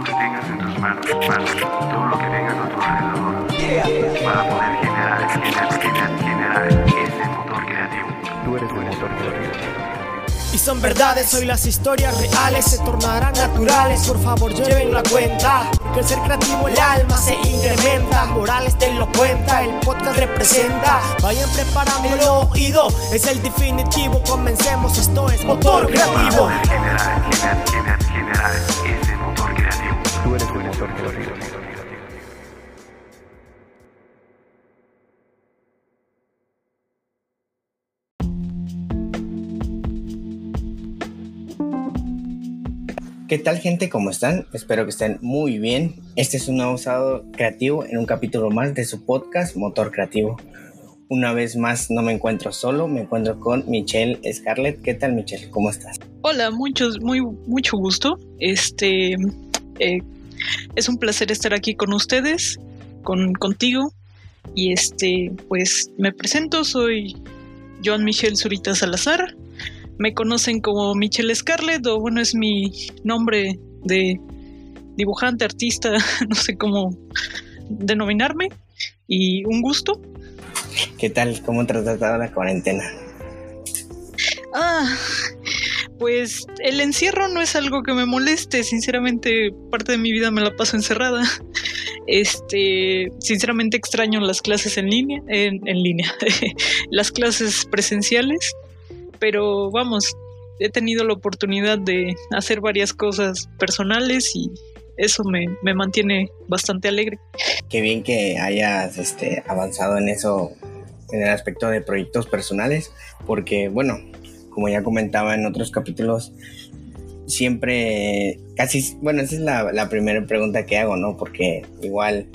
lo que tengas en tus manos, manos, todo lo que tengas a tu alrededor, para poder generar, generar, generar, generar ese motor creativo. Tú eres el motor creativo. Y son verdades, hoy las historias reales se tornarán naturales. Por favor, lleven la cuenta. Que el ser creativo, el alma se incrementa. Morales te lo cuenta, el podcast representa. Vayan preparando el oído, es el definitivo. Comencemos, esto es motor Para creativo. poder generar, generar, ¿Qué tal gente? ¿Cómo están? Espero que estén muy bien. Este es un nuevo sábado creativo en un capítulo más de su podcast Motor Creativo. Una vez más no me encuentro solo, me encuentro con Michelle Scarlett. ¿Qué tal Michelle? ¿Cómo estás? Hola, muchos, muy, mucho gusto. Este eh, es un placer estar aquí con ustedes, con contigo. Y este, pues me presento, soy Joan Michelle Zurita Salazar. Me conocen como Michelle Scarlett, o bueno, es mi nombre de dibujante, artista, no sé cómo denominarme. Y un gusto. ¿Qué tal? ¿Cómo te ha tratado la cuarentena? Ah, pues el encierro no es algo que me moleste, sinceramente parte de mi vida me la paso encerrada. Este, sinceramente extraño las clases en línea, en, línea, las clases presenciales, pero vamos, he tenido la oportunidad de hacer varias cosas personales y eso me, me mantiene bastante alegre. Qué bien que hayas este, avanzado en eso, en el aspecto de proyectos personales, porque bueno, como ya comentaba en otros capítulos, siempre, casi, bueno, esa es la, la primera pregunta que hago, ¿no? Porque igual,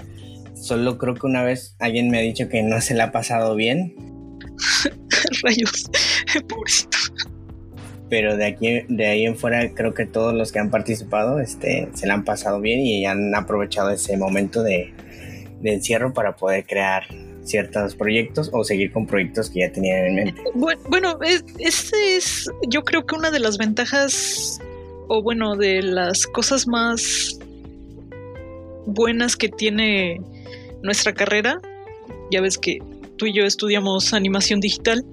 solo creo que una vez alguien me ha dicho que no se la ha pasado bien, Rayos, pobrecito. pero de aquí, de ahí en fuera creo que todos los que han participado, este, se la han pasado bien y han aprovechado ese momento de, de encierro para poder crear ciertos proyectos o seguir con proyectos que ya tenían en mente. Bueno, bueno, es, ese es yo creo que una de las ventajas o bueno, de las cosas más buenas que tiene nuestra carrera, ya ves que tú y yo estudiamos animación digital,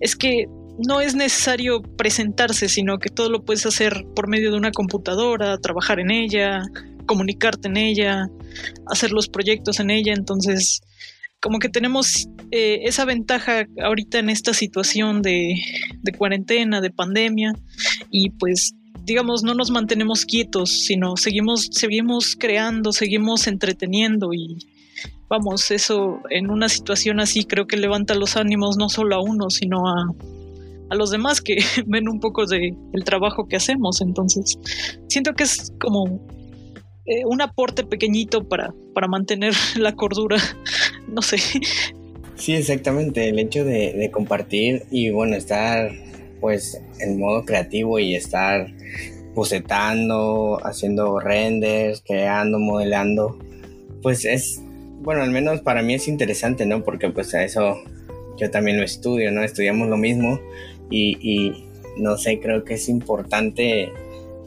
es que no es necesario presentarse, sino que todo lo puedes hacer por medio de una computadora, trabajar en ella, comunicarte en ella, hacer los proyectos en ella, entonces como que tenemos eh, esa ventaja ahorita en esta situación de, de cuarentena, de pandemia, y pues digamos, no nos mantenemos quietos, sino seguimos, seguimos creando, seguimos entreteniendo y vamos, eso en una situación así creo que levanta los ánimos no solo a uno, sino a, a los demás que ven un poco de el trabajo que hacemos. Entonces, siento que es como eh, un aporte pequeñito para, para mantener la cordura, no sé. Sí, exactamente, el hecho de, compartir y bueno, estar pues en modo creativo y estar bocetando, haciendo renders, creando, modelando, pues es, bueno, al menos para mí es interesante, ¿no? Porque pues a eso yo también lo estudio, ¿no? Estudiamos lo mismo y no sé, creo que es importante,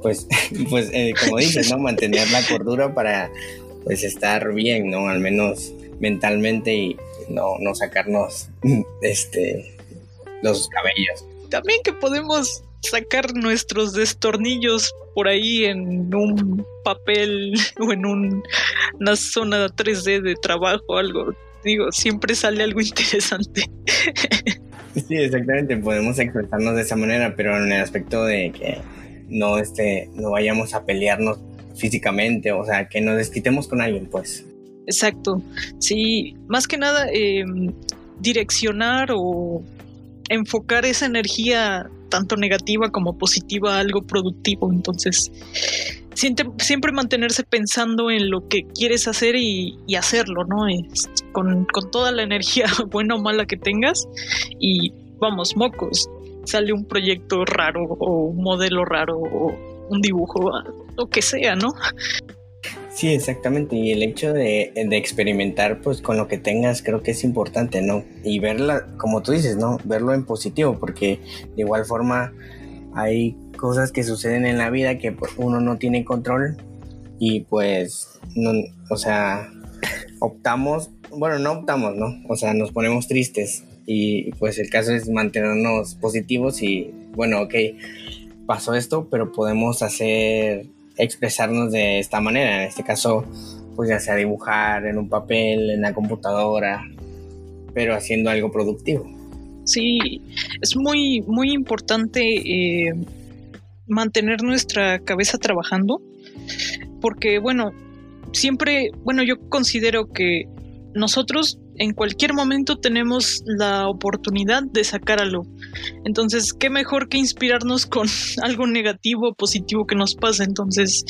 pues, pues eh, como dices, ¿no? Mantener la cordura para pues estar bien, ¿no? Al menos mentalmente y no, no sacarnos este los cabellos. También que podemos sacar nuestros destornillos por ahí en un papel o en un, una zona 3D de trabajo, algo. Digo, siempre sale algo interesante. Sí, exactamente, podemos expresarnos de esa manera, pero en el aspecto de que no, este, no vayamos a pelearnos físicamente, o sea, que nos desquitemos con alguien, pues. Exacto. Sí, más que nada eh, direccionar o enfocar esa energía tanto negativa como positiva a algo productivo. Entonces, siempre, mantenerse pensando en lo que quieres hacer y, y hacerlo, ¿no? Es, con, con toda la energía buena o mala que tengas. Y vamos, mocos, sale un proyecto raro o un modelo raro o un dibujo, lo que sea, ¿no? Sí, exactamente. Y el hecho de, experimentar, pues con lo que tengas, creo que es importante, ¿no? Y verla, como tú dices, ¿no? Verlo en positivo, porque de igual forma hay cosas que suceden en la vida que pues, uno no tiene control, y pues, no, o sea, optamos, bueno, no optamos, ¿no? O sea, nos ponemos tristes y pues el caso es mantenernos positivos y bueno, ok, pasó esto, pero podemos hacer, expresarnos de esta manera, en este caso, pues ya sea dibujar en un papel, en la computadora, pero haciendo algo productivo. Sí, es muy, muy importante eh, mantener nuestra cabeza trabajando, porque bueno, siempre, bueno, yo considero que nosotros en cualquier momento tenemos la oportunidad de sacar algo. Entonces, qué mejor que inspirarnos con algo negativo o positivo que nos pase. Entonces,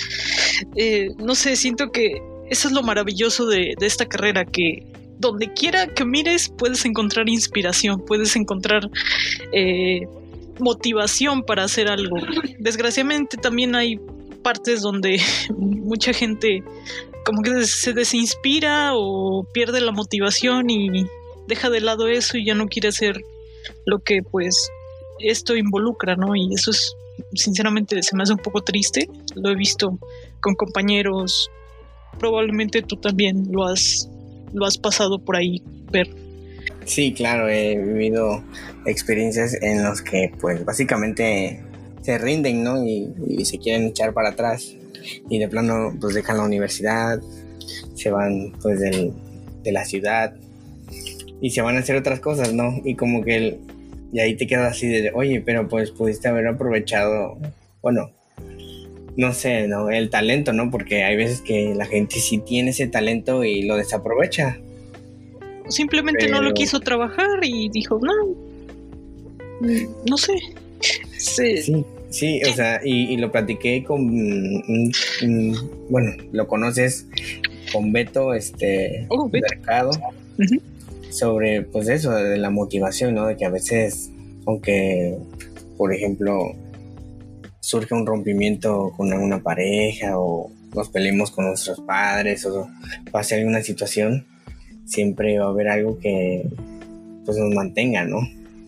eh, no sé, siento que eso es lo maravilloso de, esta carrera, que donde quiera que mires puedes encontrar inspiración, puedes encontrar eh, motivación para hacer algo. Desgraciadamente también hay partes donde mucha gente como que se desinspira o pierde la motivación y deja de lado eso y ya no quiere hacer lo que pues esto involucra, ¿no? Y eso es, sinceramente, se me hace un poco triste. Lo he visto con compañeros. Probablemente tú también lo has, lo has pasado por ahí, ver. Sí, claro, he vivido experiencias en las que, pues, básicamente se rinden, ¿no? Y, y se quieren echar para atrás y de plano pues dejan la universidad, se van pues del, de la ciudad y se van a hacer otras cosas, ¿no? Y como que el, y ahí te quedas así de, oye, pero pues pudiste haber aprovechado, bueno, no sé, ¿no? El talento, ¿no? Porque hay veces que la gente sí tiene ese talento y lo desaprovecha. Simplemente no lo quiso trabajar y dijo, no, no sé. Sí. Sí, o sea, y, lo platiqué con, bueno, lo conoces con Beto, este, oh, Mercado, sobre, pues eso, de la motivación, ¿no? De que a veces, aunque, por ejemplo, surge un rompimiento con alguna pareja o nos peleemos con nuestros padres o pase alguna situación, siempre va a haber algo que, pues, nos mantenga, ¿no?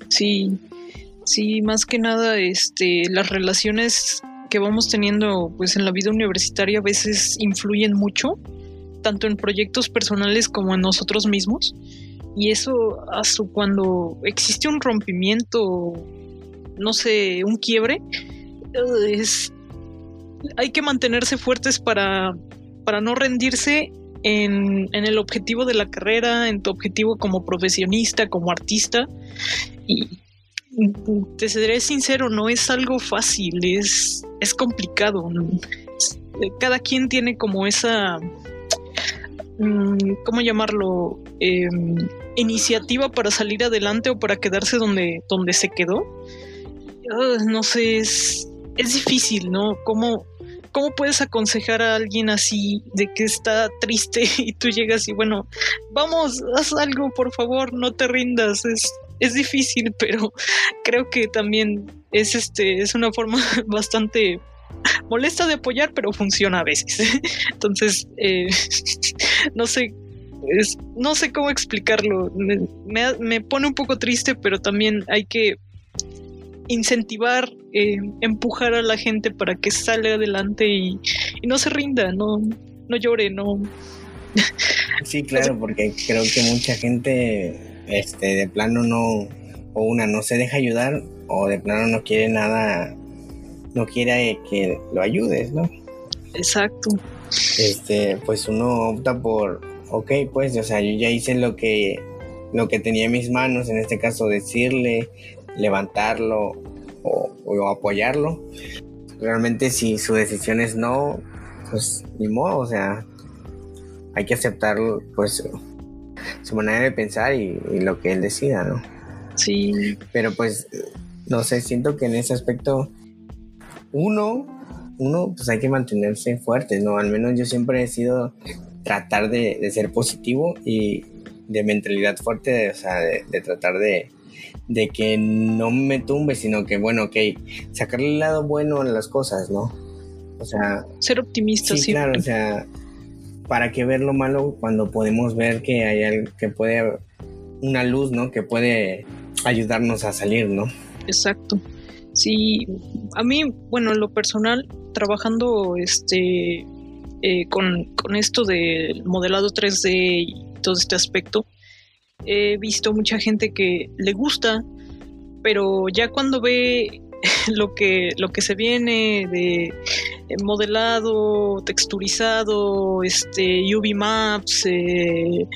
Sí, Sí, más que nada, este, las relaciones que vamos teniendo pues en la vida universitaria a veces influyen mucho, tanto en proyectos personales como en nosotros mismos. Y eso cuando existe un rompimiento, no sé, un quiebre, es, hay que mantenerse fuertes para, para no rendirse en, en, el objetivo de la carrera, en tu objetivo como profesionista, como artista. Y, te seré sincero, no es algo fácil, es, es complicado. Cada quien tiene como esa, mm, ¿cómo llamarlo? Em, iniciativa para salir adelante o para quedarse donde, donde se quedó. No sé, es, es difícil, ¿no? ¿Cómo, ¿Cómo puedes aconsejar a alguien así de que está triste y tú llegas y bueno, vamos, haz algo, por favor, no te rindas? Es, es difícil, pero creo que también es este es una forma bastante molesta de apoyar, pero funciona a veces. Entonces, eh, no sé, no sé cómo explicarlo. Me, pone un poco triste, pero también hay que incentivar, eh, empujar a la gente para que salga adelante y, y no se rinda, no, no llore, no. Sí, claro, porque creo que mucha gente este, de plano no, o una no se deja ayudar, o de plano no quiere nada, no quiere que lo ayudes, ¿no? Exacto. Este, pues uno opta por, ok, pues, o sea, yo ya hice lo que, lo que tenía en mis manos, en este caso decirle, levantarlo o, o apoyarlo. Realmente si su decisión es no, pues ni modo, o sea, hay que aceptarlo, pues su manera de pensar y, lo que él decida, ¿no? Sí. Pero pues, no sé, siento que en ese aspecto, uno, uno, pues hay que mantenerse fuerte, ¿no? Al menos yo siempre he sido tratar de, ser positivo y de mentalidad fuerte, o sea, de, tratar de, de que no me tumbe, sino que, bueno, ok, sacarle el lado bueno a las cosas, ¿no? O sea... Ser optimista, sí. claro, o sea, ¿para qué ver lo malo cuando podemos ver que hay algo que puede, una luz, ¿no? Que puede ayudarnos a salir, ¿no? Exacto. Sí, a mí, bueno, en lo personal, trabajando este eh, con, con esto del modelado 3D y todo este aspecto, he visto mucha gente que le gusta, pero ya cuando ve lo que, lo que se viene de modelado, texturizado, este, UV maps, eh,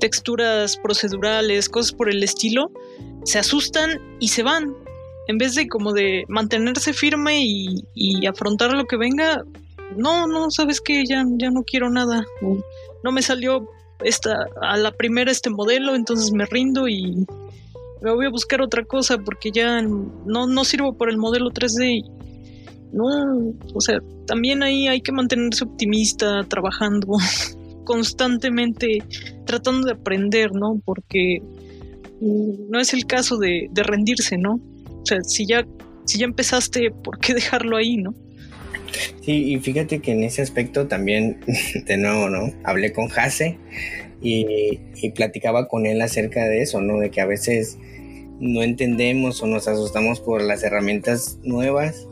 texturas procedurales, cosas por el estilo, se asustan y se van. En vez de como de mantenerse firme y, afrontar lo que venga, no, no, sabes que ya, ya no quiero nada. No me salió esta, a la primera este modelo, entonces me rindo y me voy a buscar otra cosa porque ya no, no sirvo por el modelo 3D. No, o sea, también ahí hay que mantenerse optimista, trabajando constantemente, tratando de aprender, ¿no? Porque mm, no es el caso de, de rendirse, ¿no? O sea, si ya, si ya empezaste, ¿por qué dejarlo ahí, no? Sí, y fíjate que en ese aspecto también, de nuevo, ¿no? Hablé con Jase y, y, platicaba con él acerca de eso, ¿no? De que a veces no entendemos o nos asustamos por las herramientas nuevas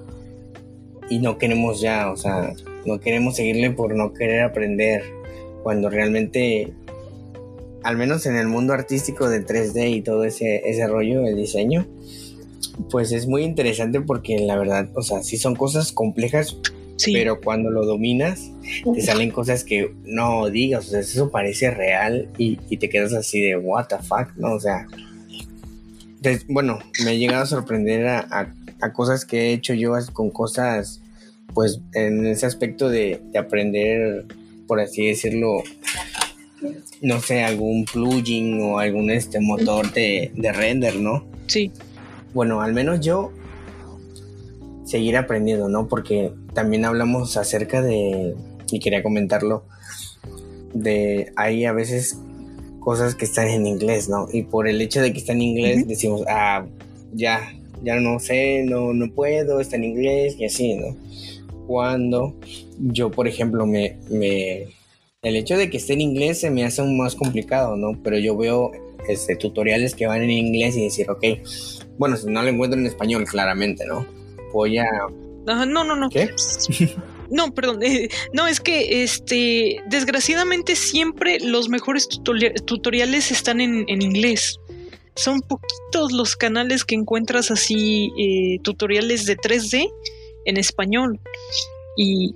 y no queremos ya, o sea, no queremos seguirle por no querer aprender, cuando realmente, al menos en el mundo artístico de 3D y todo ese, ese rollo, el diseño, pues es muy interesante porque la verdad, o sea, sí son cosas complejas, pero cuando lo dominas, te salen cosas que no digas, o sea, eso parece real y, te quedas así de, what the fuck, ¿no? O sea, bueno, me he llegado a sorprender a, cosas que he hecho yo con cosas, pues en ese aspecto de, aprender, por así decirlo, no sé, algún plugin o algún este motor de, de render, ¿no? Sí bueno, al menos yo seguir aprendiendo, ¿no? Porque también hablamos acerca de, y quería comentarlo, de hay a veces cosas que están en inglés, ¿no? Y por el hecho de que está en inglés decimos, ah, ya, ya no sé, no, no puedo, está en inglés y así, ¿no? Cuando yo, por ejemplo, me, me, el hecho de que esté en inglés se me hace aún más complicado, ¿no? Pero yo veo este, tutoriales que van en inglés y decir, ok, bueno, si no lo encuentro en español, claramente, ¿no? Voy a. no, no, no. ¿Qué? No, perdón. Eh, no, es que este, desgraciadamente siempre los mejores tutoriales están en, inglés. Son poquitos los canales que encuentras así, eh, tutoriales de 3D en español. Y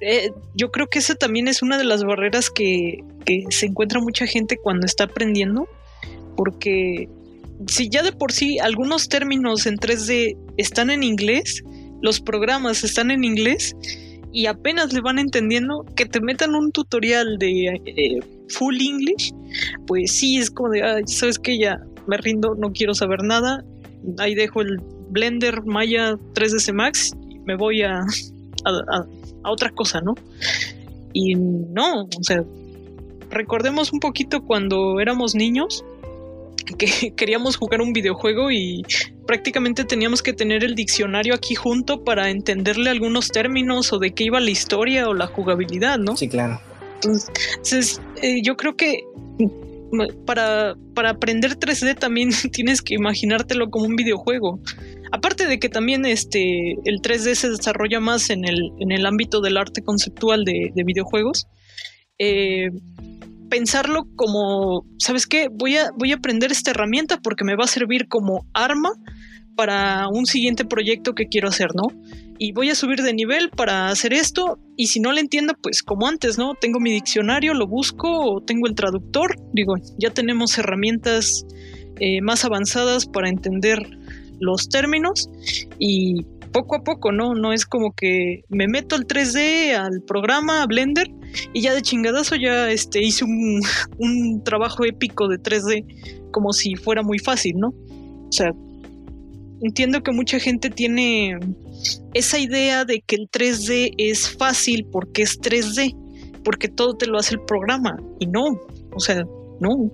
eh, yo creo que esa también es una de las barreras que, que se encuentra mucha gente cuando está aprendiendo. Porque si ya de por sí algunos términos en 3D están en inglés, los programas están en inglés y apenas le van entendiendo que te metan un tutorial de eh, full English, pues sí es como de, sabes que ya me rindo, no quiero saber nada, ahí dejo el Blender Maya 3ds Max y me voy a, a, a otra cosa, ¿no? Y no, o sea, recordemos un poquito cuando éramos niños, que queríamos jugar un videojuego y prácticamente teníamos que tener el diccionario aquí junto para entenderle algunos términos o de qué iba la historia o la jugabilidad, ¿no? Sí, claro. Entonces, eh, yo creo que para, para aprender 3D también tienes que imaginártelo como un videojuego. Aparte de que también este, el 3D se desarrolla más en el, en el ámbito del arte conceptual de, de videojuegos, eh, pensarlo como, ¿sabes qué? Voy a, voy a aprender esta herramienta porque me va a servir como arma para un siguiente proyecto que quiero hacer, ¿no? Y voy a subir de nivel para hacer esto y si no lo entiendo, pues como antes, ¿no? Tengo mi diccionario, lo busco o tengo el traductor, digo, ya tenemos herramientas eh, más avanzadas para entender los términos y poco a poco, ¿no? No es como que me meto al 3D, al programa, a Blender, y ya de chingadazo ya este, hice un, un trabajo épico de 3D como si fuera muy fácil, ¿no? O sea, entiendo que mucha gente tiene esa idea de que el 3D es fácil porque es 3D, porque todo te lo hace el programa, y no, o sea, no.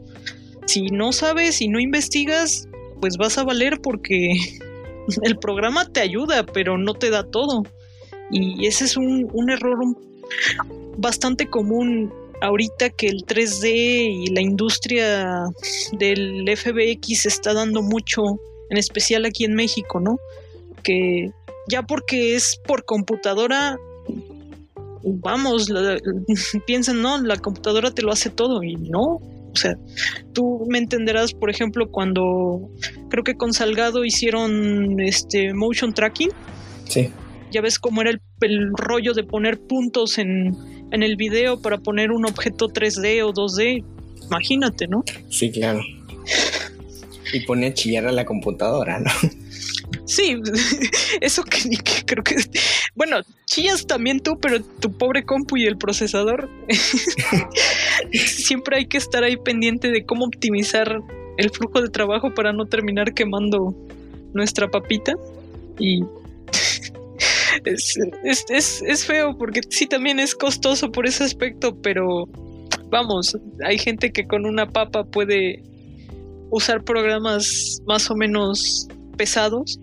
Si no sabes y no investigas, pues vas a valer porque el programa te ayuda, pero no te da todo. Y ese es un, error bastante común ahorita que el 3D y la industria del FBX está dando mucho, en especial aquí en México, ¿no? Que ya porque es por computadora, vamos, piensan, no, la computadora te lo hace todo y no. O sea, tú me entenderás, por ejemplo, cuando creo que con Salgado hicieron este motion tracking. Sí. Ya ves cómo era el, el rollo de poner puntos en, en el video para poner un objeto 3D o 2D. Imagínate, ¿no? Sí, claro. Y pone a chillar a la computadora, ¿no? Sí, eso que, que, creo que... Bueno, chillas también tú, pero tu pobre compu y el procesador. Siempre hay que estar ahí pendiente de cómo optimizar el flujo de trabajo para no terminar quemando nuestra papita. Y es, es, es, es, feo porque sí también es costoso por ese aspecto, pero vamos, hay gente que con una papa puede usar programas más o menos pesados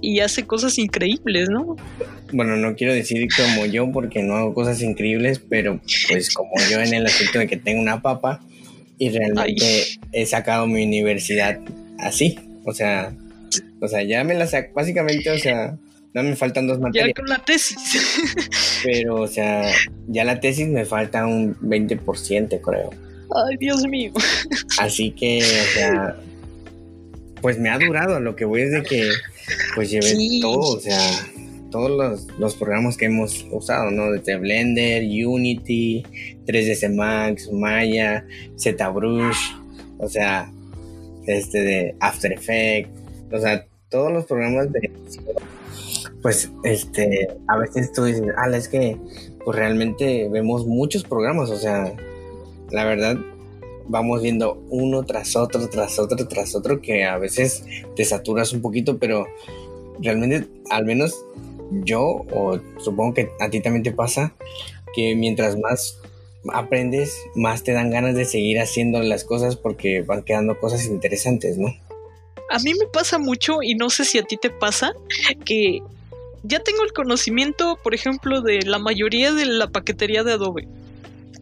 y hace cosas increíbles, ¿no? Bueno, no quiero decir como yo porque no hago cosas increíbles, pero pues como yo en el aspecto de que tengo una papa y realmente he sacado mi universidad así, o sea, o sea, ya me la saco, básicamente, o sea, no me faltan dos materias. Ya con la tesis. Pero, o sea, ya la tesis me falta un 20%, creo. Ay, Dios mío. Así que, o sea, pues me ha durado. Lo que voy es de que, pues llevé todo, o sea, todos los, los, programas que hemos usado, ¿no? Desde Blender, Unity, 3ds Max, Maya, ZBrush, o sea, este de After Effects, o sea, todos los programas de pues este a veces tú dices, ah, es que pues realmente vemos muchos programas, o sea, la verdad vamos viendo uno tras otro, tras otro, tras otro, que a veces te saturas un poquito, pero realmente, al menos yo, o supongo que a ti también te pasa, que mientras más aprendes, más te dan ganas de seguir haciendo las cosas porque van quedando cosas interesantes, ¿no? A mí me pasa mucho, y no sé si a ti te pasa, que ya tengo el conocimiento, por ejemplo, de la mayoría de la paquetería de Adobe.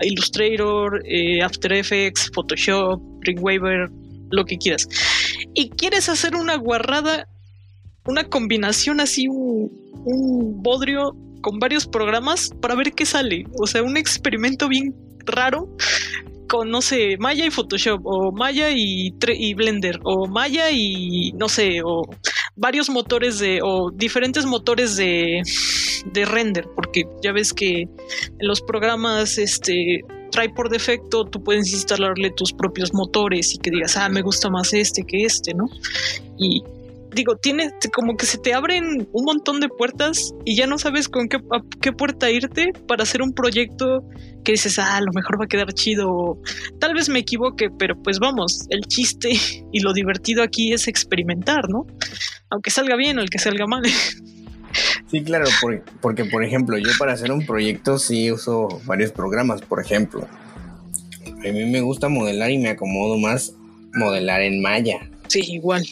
Illustrator, eh, After Effects, Photoshop, Dreamweaver, lo que quieras. Y quieres hacer una guarrada, una combinación así, un, un bodrio con varios programas para ver qué sale. O sea, un experimento bien raro con, no sé, Maya y Photoshop, o Maya y, y, Blender, o Maya y, no sé, o varios motores de, o diferentes motores de, de render, porque ya ves que en los programas, este, trae por defecto, tú puedes instalarle tus propios motores y que digas, ah, me gusta más este que este, ¿no? Y digo, tiene como que se te abren un montón de puertas y ya no sabes con qué, qué puerta irte para hacer un proyecto que dices, ah, a lo mejor va a quedar chido. Tal vez me equivoque, pero pues vamos, el chiste y lo divertido aquí es experimentar, ¿no? Aunque salga bien o el que salga mal. Sí, claro, porque por ejemplo, yo para hacer un proyecto sí uso varios programas, por ejemplo. A mí me gusta modelar y me acomodo más modelar en Maya. Sí, igual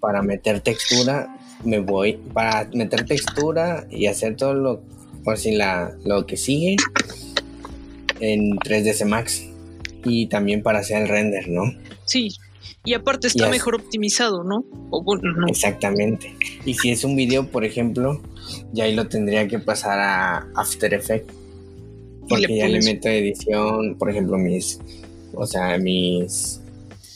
para meter textura me voy para meter textura y hacer todo lo por si la lo que sigue en 3ds Max y también para hacer el render, ¿no? Sí. Y aparte está mejor optimizado, ¿no? O bueno, no. Exactamente. Y si es un video, por ejemplo, ya ahí lo tendría que pasar a After Effects. Porque ya le meto edición, por ejemplo, mis, o sea, mis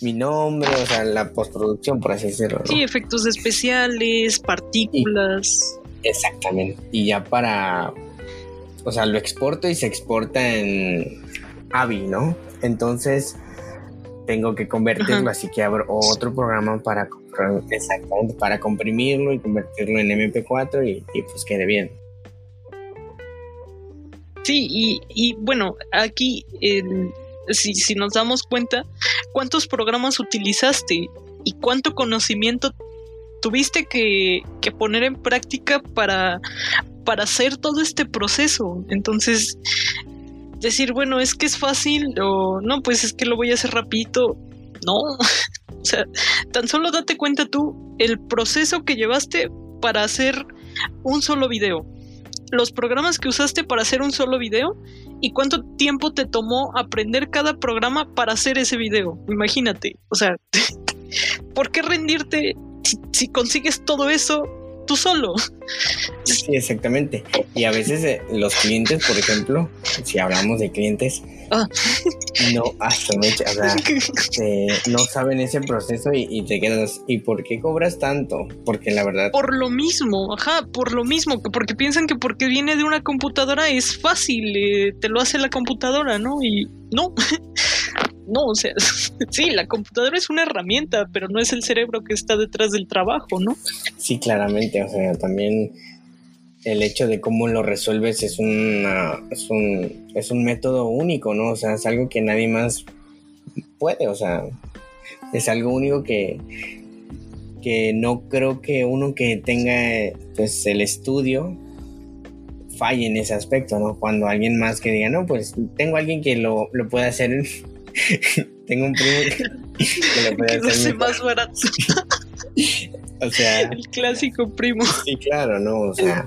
mi nombre, o sea, la postproducción, por así decirlo. Sí, efectos especiales, partículas. exactamente. Y ya para, o sea, lo exporto y se exporta en AVI, ¿no? Entonces tengo que convertirlo, así que abro otro programa para, exactamente, para comprimirlo y convertirlo en MP4 y, y pues quede bien. Sí, y, y bueno, aquí el, si, si nos damos cuenta, cuántos programas utilizaste y cuánto conocimiento tuviste que, que poner en práctica para, para hacer todo este proceso. Entonces, decir, bueno, es que es fácil o no, pues es que lo voy a hacer rapidito. No, o sea, tan solo date cuenta tú el proceso que llevaste para hacer un solo video. Los programas que usaste para hacer un solo video y cuánto tiempo te tomó aprender cada programa para hacer ese video. Imagínate, o sea, ¿por qué rendirte si, consigues todo eso tú solo. Sí, exactamente. Y a veces eh, los clientes, por ejemplo, si hablamos de clientes, Ah. no, hasta mucho, o sea, eh, no saben ese proceso y, y te quedas, ¿y por qué cobras tanto? Porque la verdad, Por lo mismo, ajá, por lo mismo, que porque piensan que porque viene de una computadora es fácil, eh, te lo hace la computadora, ¿no? Y no, no, o sea, sí, la computadora es una herramienta, pero no es el cerebro que está detrás del trabajo, ¿no? sí, claramente, o sea, también el hecho de cómo lo resuelves es, es, un, es un método único, ¿no? O sea, es algo que nadie más puede, o sea, es algo único que, que no creo que uno que tenga pues el estudio falle en ese aspecto, ¿no? Cuando alguien más que diga, no, pues tengo alguien que lo, lo puede hacer, tengo un primo que, que lo puede Que hacer, más barato, o sea, el clásico primo. Sí, claro, ¿no? O sea.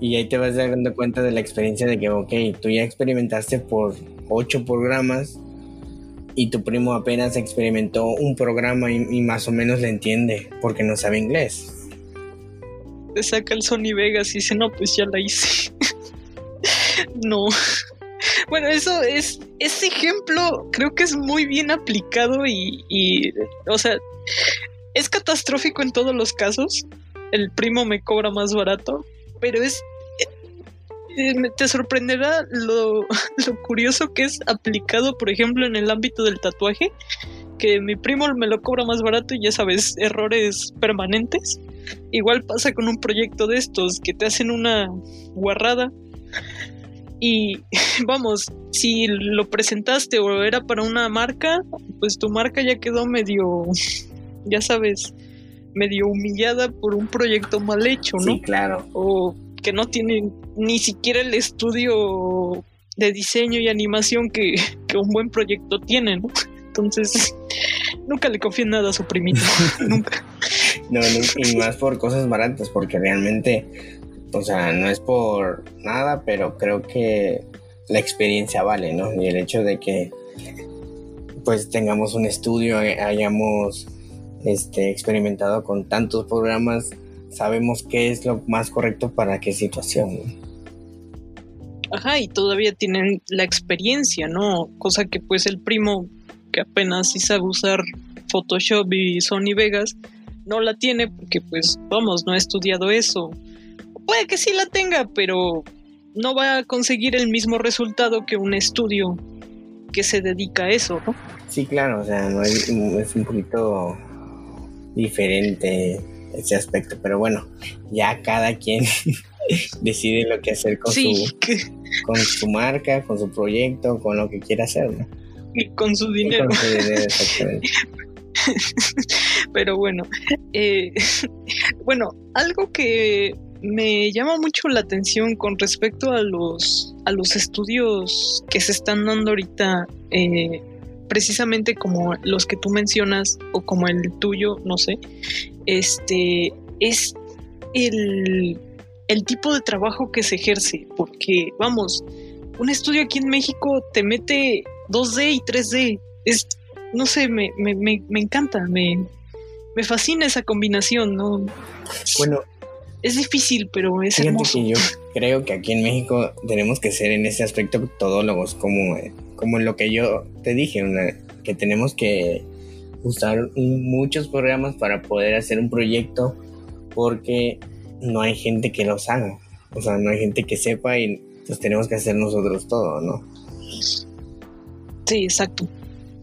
Y ahí te vas dando cuenta de la experiencia de que, ok, tú ya experimentaste por ocho programas y tu primo apenas experimentó un programa y, y más o menos le entiende porque no sabe inglés. Te saca el Sony Vegas y dice, no, pues ya la hice. no. Bueno, eso es, ese ejemplo creo que es muy bien aplicado y, o sea, es catastrófico en todos los casos. El primo me cobra más barato, pero es, eh, me- te sorprenderá lo, lo curioso que es aplicado, por ejemplo, en el ámbito del tatuaje, que mi primo me lo cobra más barato y ya sabes, errores permanentes. Igual pasa con un proyecto de estos que te hacen una guarrada y vamos, si lo presentaste o era para una marca, pues tu marca ya quedó medio, ya sabes, medio humillada por un proyecto mal hecho, ¿no? Sí, claro. o que no tienen ni siquiera el estudio de diseño y animación que, que un buen proyecto tiene, ¿no? Entonces, nunca le confíen nada a su primito, nunca. No, no, y más por cosas baratas, porque realmente, o sea, no es por nada, pero creo que la experiencia vale, ¿no? Y el hecho de que pues tengamos un estudio, hay- hayamos este, experimentado con tantos programas, sabemos qué es lo más correcto para qué situación. Ajá, y todavía tienen la experiencia, ¿no? Cosa que pues el primo que apenas sí sabe usar Photoshop y Sony Vegas no la tiene porque pues vamos, no ha estudiado eso. Puede que sí la tenga, pero no va a conseguir el mismo resultado que un estudio que se dedica a eso, ¿no? Sí, claro, o sea, no es, es un poquito diferente ese aspecto, pero bueno, ya cada quien decide lo que hacer con, Sí, su, que- con su marca, con su proyecto, con lo que quiera hacer, ¿no? y con su Y dinero. con su dinero, exactamente. Pero bueno, eh, bueno, algo que me llama mucho la atención con respecto a los, a los estudios que se están dando ahorita, eh, precisamente como los que tú mencionas o como el tuyo, no sé, este es el, el tipo de trabajo que se ejerce, porque vamos, un estudio aquí en México te mete 2D y 3D, es, no sé, me, me, me, me encanta, me, me fascina esa combinación, ¿no? Bueno, Es difícil, pero es fíjate hermoso. que yo creo que aquí en México tenemos que ser en ese aspecto todólogos, como, como lo que yo te dije, una- que tenemos que usar muchos programas para poder hacer un proyecto porque no hay gente que los haga. O sea, no hay gente que sepa y pues tenemos que hacer nosotros todo, ¿no? Sí, exacto.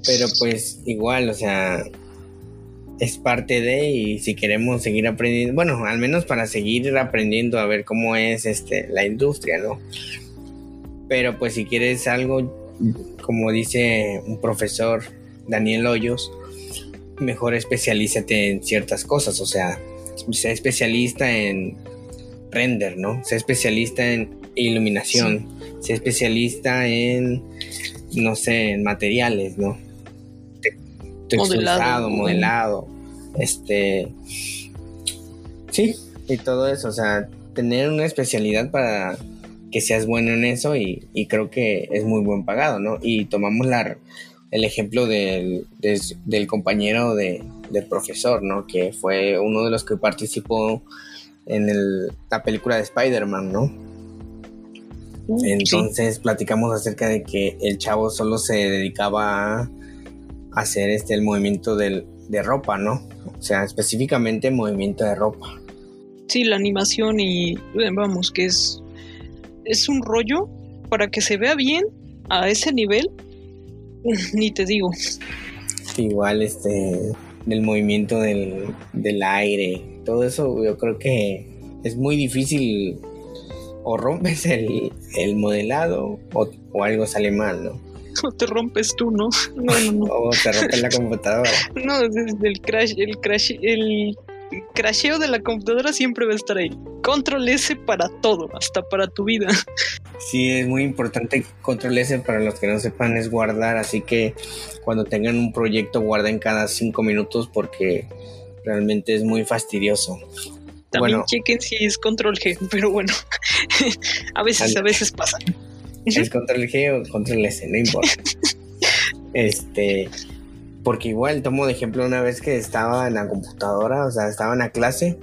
Pero pues igual, o sea, es parte de y si queremos seguir aprendiendo, bueno, al menos para seguir aprendiendo a ver cómo es este la industria, ¿no? Pero pues si quieres algo, como dice un profesor, Daniel Hoyos, mejor especialízate en ciertas cosas, o sea, sé especialista en render, ¿no? Sé especialista en iluminación, sé especialista en, no sé, en materiales, ¿no? Te- Texturizado, Modelado. modelado, este, sí, y todo eso, o sea, tener una especialidad para que seas bueno en eso y, y creo que es muy buen pagado, ¿no? Y tomamos la, el ejemplo del, compañero de, del profesor, ¿no? Que fue uno de los que participó en el- la película de Spider-Man, ¿no? Sí. Entonces platicamos acerca de que el chavo solo se dedicaba a hacer este el movimiento del, de ropa, ¿no? O sea, específicamente movimiento de ropa. Sí, la animación y eh, vamos, que es, es un rollo para que se vea bien a ese nivel. Ni te digo. Igual este del movimiento del, del aire, todo eso yo creo que es muy difícil o rompes el, el modelado o, o algo sale mal, ¿no? No te rompes tú, ¿no? No, no, no. O te rompe la computadora. No, desde el crash, el crash, el crasheo de la computadora siempre va a estar ahí. Control S para todo, hasta para tu vida. Sí, es muy importante control S para los que no sepan es guardar, así que cuando tengan un proyecto guarden cada cinco minutos porque realmente es muy fastidioso. También Bueno. chequen si es control G, pero bueno, a veces, a veces pasa. Es control G o control S, no importa. este, porque igual tomo de ejemplo una vez que estaba en la computadora, o sea, estaba en la clase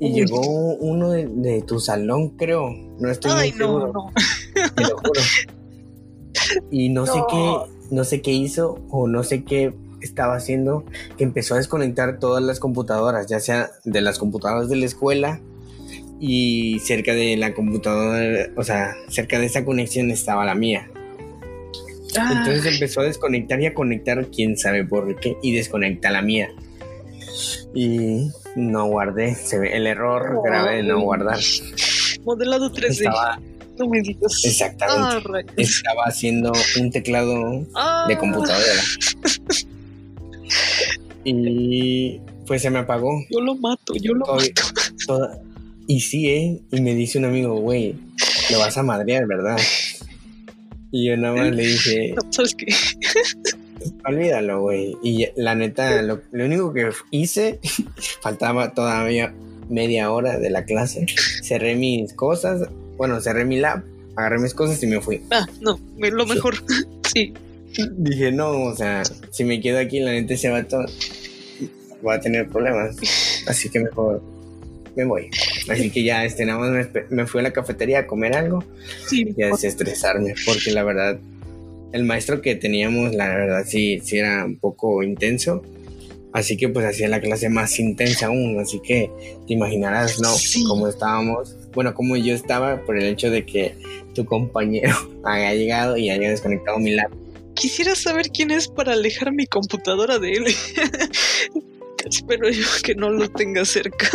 y Uy. llegó uno de, de tu salón, creo. No estoy Ay, muy no, seguro, no. te lo juro. Y no, sé No. qué, no sé qué hizo o no sé qué estaba haciendo, que empezó a desconectar todas las computadoras, ya sea de las computadoras de la escuela y cerca de la computadora, o sea, cerca de esa conexión estaba la mía. Ah, Entonces empezó a desconectar y a conectar, quién sabe por qué, y desconecta la mía. Y no guardé, se ve el error grave de no guardar. modelado 3D. Estaba, No me digas. exactamente, Ah, estaba haciendo un teclado Ah, de computadora. Y pues se me apagó. Yo lo mato, yo lo mato. toda- Y sí, ¿eh? Y me dice un amigo, güey, lo vas a madrear, ¿verdad? Y yo nada más le dije, olvídalo, güey. Y la neta, lo, lo único que hice, faltaba todavía media hora de la clase. Cerré mis cosas, bueno, cerré mi lab, agarré mis cosas y me fui. Ah, no, lo mejor. Sí, Dije, no, o sea, si me quedo aquí, la neta se va todo. Voy a tener problemas. Así que mejor me voy. Así que ya, este, nada más me, fui a la cafetería a comer algo sí. y a desestresarme, porque la verdad, el maestro que teníamos, la verdad, sí, sí era un poco intenso. Así que pues hacía la clase más intensa aún, así que te imaginarás, ¿no? Sí. Cómo estábamos, bueno, como yo estaba por el hecho de que tu compañero haya llegado y haya desconectado mi lap. Quisiera saber quién es para alejar mi computadora de él. Espero yo que no lo tenga cerca.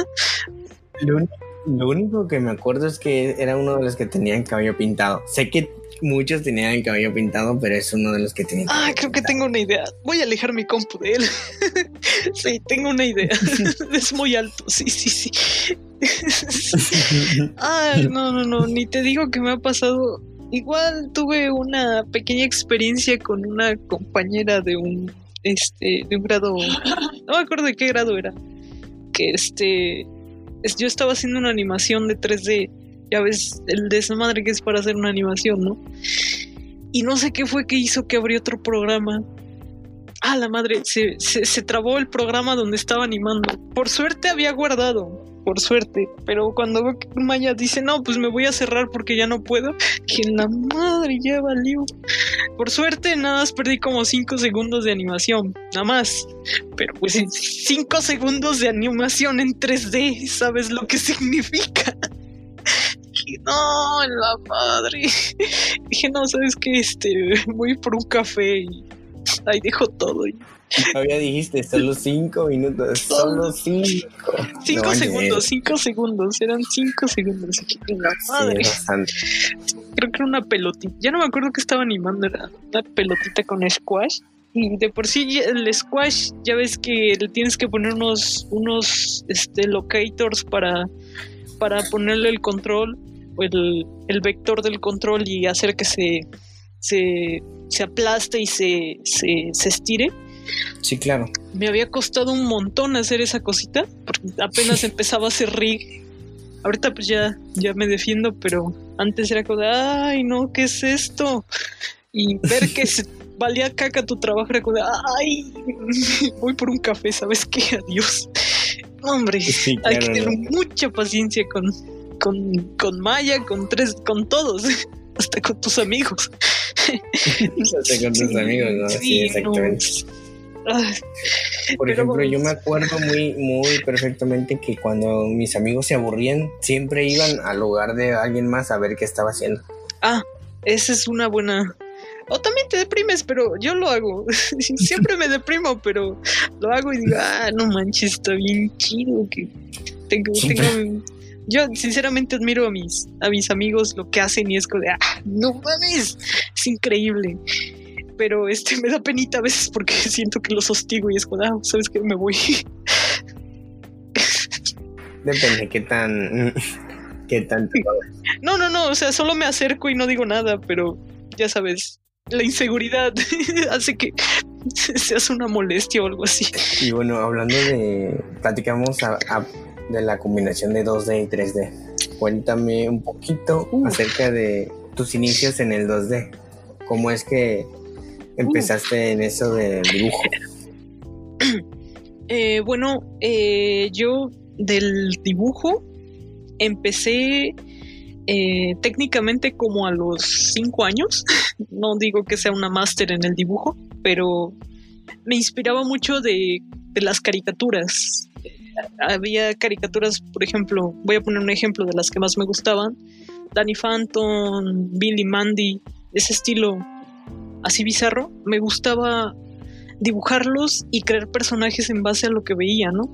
Lo, único que me acuerdo es que era uno de los que tenían cabello pintado. Sé que muchos tenían el cabello pintado, pero es uno de los que tenían. Ah, creo que tengo una idea. Voy a alejar mi compu de él. sí, tengo una idea. es muy alto, sí, sí, sí. ah, no, no, no, ni te digo que me ha pasado. Igual tuve una pequeña experiencia con una compañera de un, este, de un grado, no me acuerdo de qué grado era, que este, es- yo estaba haciendo una animación de 3D, ya ves el desmadre que es para hacer una animación, ¿no? Y no sé qué fue que hizo que abrió otro programa. Ah, la madre, se, se, se trabó el programa donde estaba animando. Por suerte había guardado, por suerte. Pero cuando veo que Maya dice, no, pues me voy a cerrar porque ya no puedo, que la madre ya valió. Por suerte, nada más perdí como 5 segundos de animación, nada más. Pero pues 5 segundos de animación en 3D, ¿sabes lo que significa? No, la madre. Dije, no, ¿sabes qué? Este, voy por un café y ahí dejo todo. Y Todavía dijiste solo cinco minutos, solo cinco. Cinco No, segundos, cinco segundos, eran cinco segundos. La madre. Creo que era una pelotita. Ya no me acuerdo que estaba animando, era una pelotita con squash. Y de por sí el squash, ya ves que le tienes que poner unos, unos este, locators para, para ponerle el control, o el, el vector del control y hacer que se, se, se aplaste y se, se, se estire. Sí, claro. Me había costado un montón hacer esa cosita, porque apenas empezaba a hacer rig. Ahorita pues ya, ya me defiendo, pero antes era como ay no, ¿qué es esto? Y ver que se valía caca tu trabajo, era como, ay, voy por un café, ¿sabes qué? Adiós. Hombre, hay que tener mucha paciencia con, con, con Maya, con tres, con todos, hasta con tus amigos. hasta con tus amigos, ¿no? Sí, exactamente. Por ejemplo, yo me acuerdo muy, muy perfectamente que cuando mis amigos se aburrían, siempre iban al lugar de alguien más a ver qué estaba haciendo. Ah, esa es una buena. O también te deprimes, pero yo lo hago. Siempre me deprimo, pero lo hago y digo, ah, no manches, está bien chido que tengo, tengo yo sinceramente admiro a mis, a mis amigos lo que hacen y es como de, ah, no mames, es increíble pero este me da penita a veces porque siento que los hostigo y es como, ah, sabes que me voy. Depende qué tan qué tanto. No, no, no, o sea, solo me acerco y no digo nada, pero ya sabes, la inseguridad hace que se hace una molestia o algo así. Y bueno, hablando de, platicamos de la combinación de 2D y 3D. Cuéntame un poquito acerca de tus inicios en el 2D. ¿Cómo es que empezaste en eso del dibujo? Eh, bueno, eh, yo del dibujo empecé eh, técnicamente como a los cinco años. no digo que sea una máster en el dibujo, pero me inspiraba mucho de, de las caricaturas. Había caricaturas, por ejemplo, voy a poner un ejemplo de las que más me gustaban. Danny Phantom, Billy Mandy, ese estilo así bizarro, me gustaba dibujarlos y crear personajes en base a lo que veía, ¿no?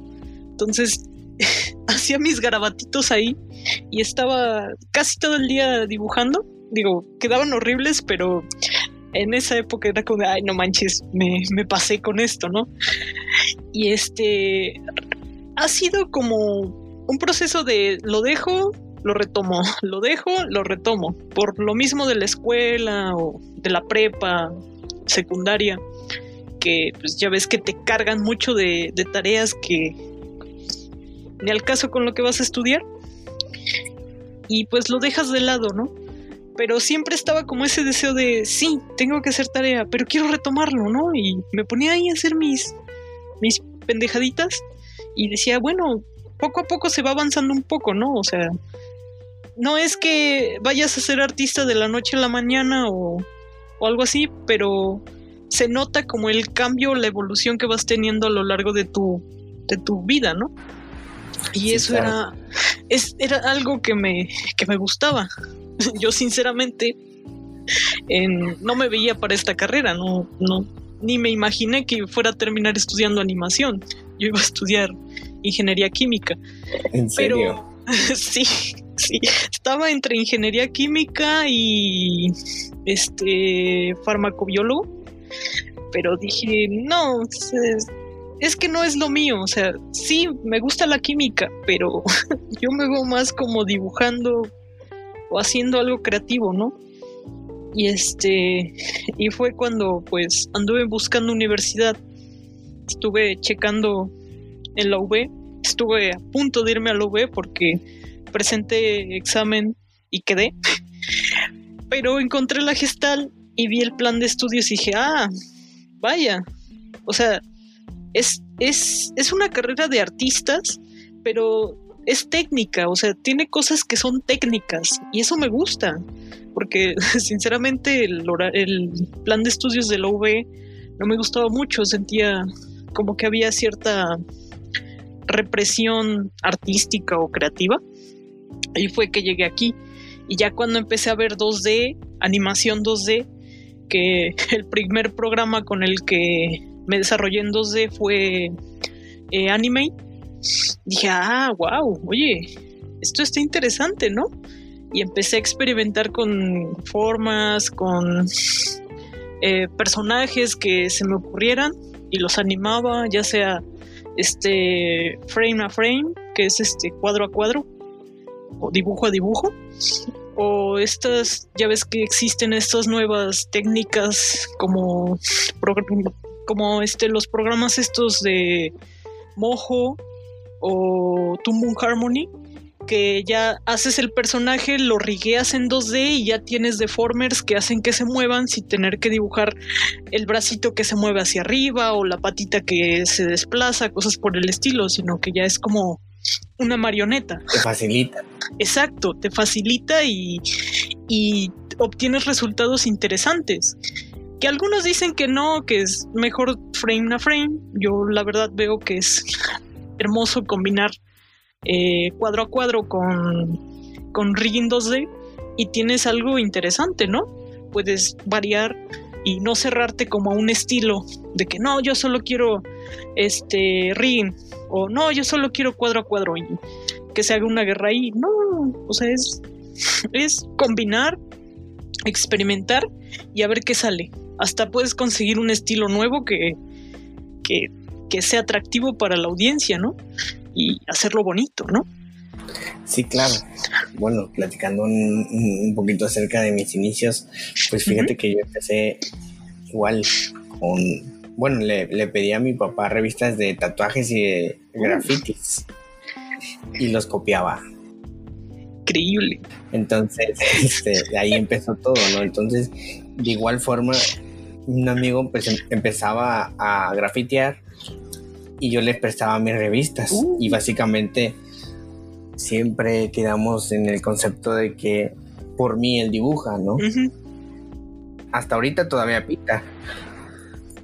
Entonces, hacía mis garabatitos ahí y estaba casi todo el día dibujando. Digo, quedaban horribles, pero en esa época era como, ay, no manches, me, me pasé con esto, ¿no? Y este, ha sido como un proceso de lo dejo, lo retomo, lo dejo, lo retomo. Por lo mismo de la escuela o de la prepa, secundaria, que pues ya ves que te cargan mucho de, tareas que ni al caso con lo que vas a estudiar. Y pues lo dejas de lado, ¿no? Pero siempre estaba como ese deseo de, sí, tengo que hacer tarea, pero quiero retomarlo, ¿no? Y me ponía ahí a hacer mis, mis pendejaditas y decía, bueno, poco a poco se va avanzando un poco, ¿no? O sea, no es que vayas a ser artista de la noche a la mañana o, algo así, pero se nota como el cambio, la evolución que vas teniendo a lo largo de tu, de tu vida, ¿no? Y eso era, es, era algo que me, que me gustaba. Yo sinceramente no me veía para esta carrera, no, no, ni me imaginé que fuera a terminar estudiando animación. Yo iba a estudiar ingeniería química. ¿En serio? Pero sí, estaba entre ingeniería química y este farmacobiólogo, pero dije, no, es, que no es lo mío, o sea, sí, me gusta la química, pero yo me veo más como dibujando o haciendo algo creativo, ¿no? Y este, y fue cuando pues anduve buscando universidad, estuve checando en la UB, estuve a punto de irme a la UB porque presenté examen y quedé. Pero encontré la gestal y vi el plan de estudios y dije, ah, vaya. O sea, es, es, es una carrera de artistas, pero es técnica, o sea, tiene cosas que son técnicas y eso me gusta, porque sinceramente el, plan de estudios de la UV no me gustaba mucho, sentía como que había cierta represión artística o creativa y fue que llegué aquí. Y ya cuando empecé a ver 2D, animación 2D, que el primer programa con el que me desarrollé en 2D fue eh, Anime, dije, ah, wow, oye, esto está interesante, ¿no? Y empecé a experimentar con formas, con eh, personajes que se me ocurrieran y los animaba, ya sea este frame a frame, que es este cuadro a cuadro, o dibujo a dibujo o estas ya ves que existen estas nuevas técnicas como como este los programas estos de Mojo o Tumbum Harmony que ya haces el personaje, lo rigueas en 2D y ya tienes deformers que hacen que se muevan sin tener que dibujar el bracito que se mueve hacia arriba o la patita que se desplaza, cosas por el estilo, sino que ya es como una marioneta. Te facilita. Exacto, te facilita y, y obtienes resultados interesantes. Que algunos dicen que no, que es mejor frame a frame. Yo la verdad veo que es hermoso combinar eh, cuadro a cuadro con, con rigging 2D y tienes algo interesante, ¿no? Puedes variar y no cerrarte como a un estilo de que no, yo solo quiero este rigging o no, yo solo quiero cuadro a cuadro y que se haga una guerra ahí. No, o sea, es, es combinar, experimentar y a ver qué sale. Hasta puedes conseguir un estilo nuevo que, que, que sea atractivo para la audiencia, ¿no? y hacerlo bonito, ¿no? Sí, claro. Bueno, platicando un, poquito acerca de mis inicios, pues fíjate que yo empecé igual con, bueno, le, pedí a mi papá revistas de tatuajes y de grafitis y los copiaba. Increíble. Entonces, este, de ahí empezó todo, ¿no? Entonces, de igual forma, un amigo pues em, empezaba a grafitear y yo les prestaba mis revistas uh. y básicamente siempre quedamos en el concepto de que por mí él dibuja, ¿no? Hasta ahorita todavía pinta.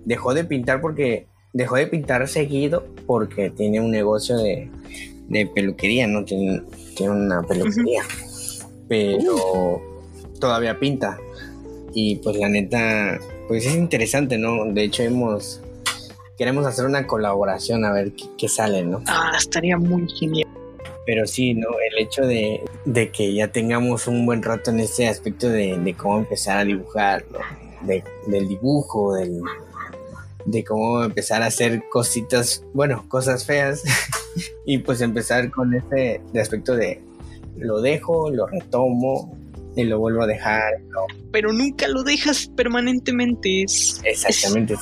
Dejó de pintar porque dejó de pintar seguido porque tiene un negocio de, peluquería, ¿no? Tiene, tiene una peluquería. Pero todavía pinta. Y pues la neta, pues es interesante, ¿no? De hecho hemos queremos hacer una colaboración a ver qué, sale, ¿no? Ah, estaría muy genial. Pero sí, ¿no? El hecho de, que ya tengamos un buen rato en ese aspecto de, cómo empezar a dibujar, ¿no? del dibujo, del, de cómo empezar a hacer cositas, bueno, cosas feas, y pues empezar con ese aspecto de lo dejo, lo retomo, y lo vuelvo a dejar. Pero nunca lo dejas permanentemente. Es, Exactamente,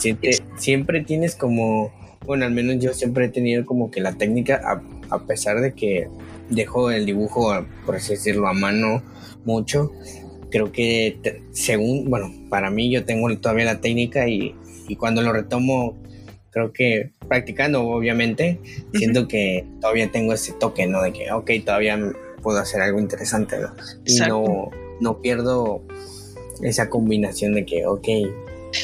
siempre, tienes como, bueno, al menos yo siempre he tenido como que la técnica, a, pesar de que dejo el dibujo, por así decirlo, a mano mucho, creo que según, bueno, para mí yo tengo todavía la técnica y, cuando lo retomo, creo que practicando, obviamente, siento que todavía tengo ese toque, ¿no? De que, ok, todavía puedo hacer algo interesante, ¿no? Y no, no pierdo esa combinación de que, ok,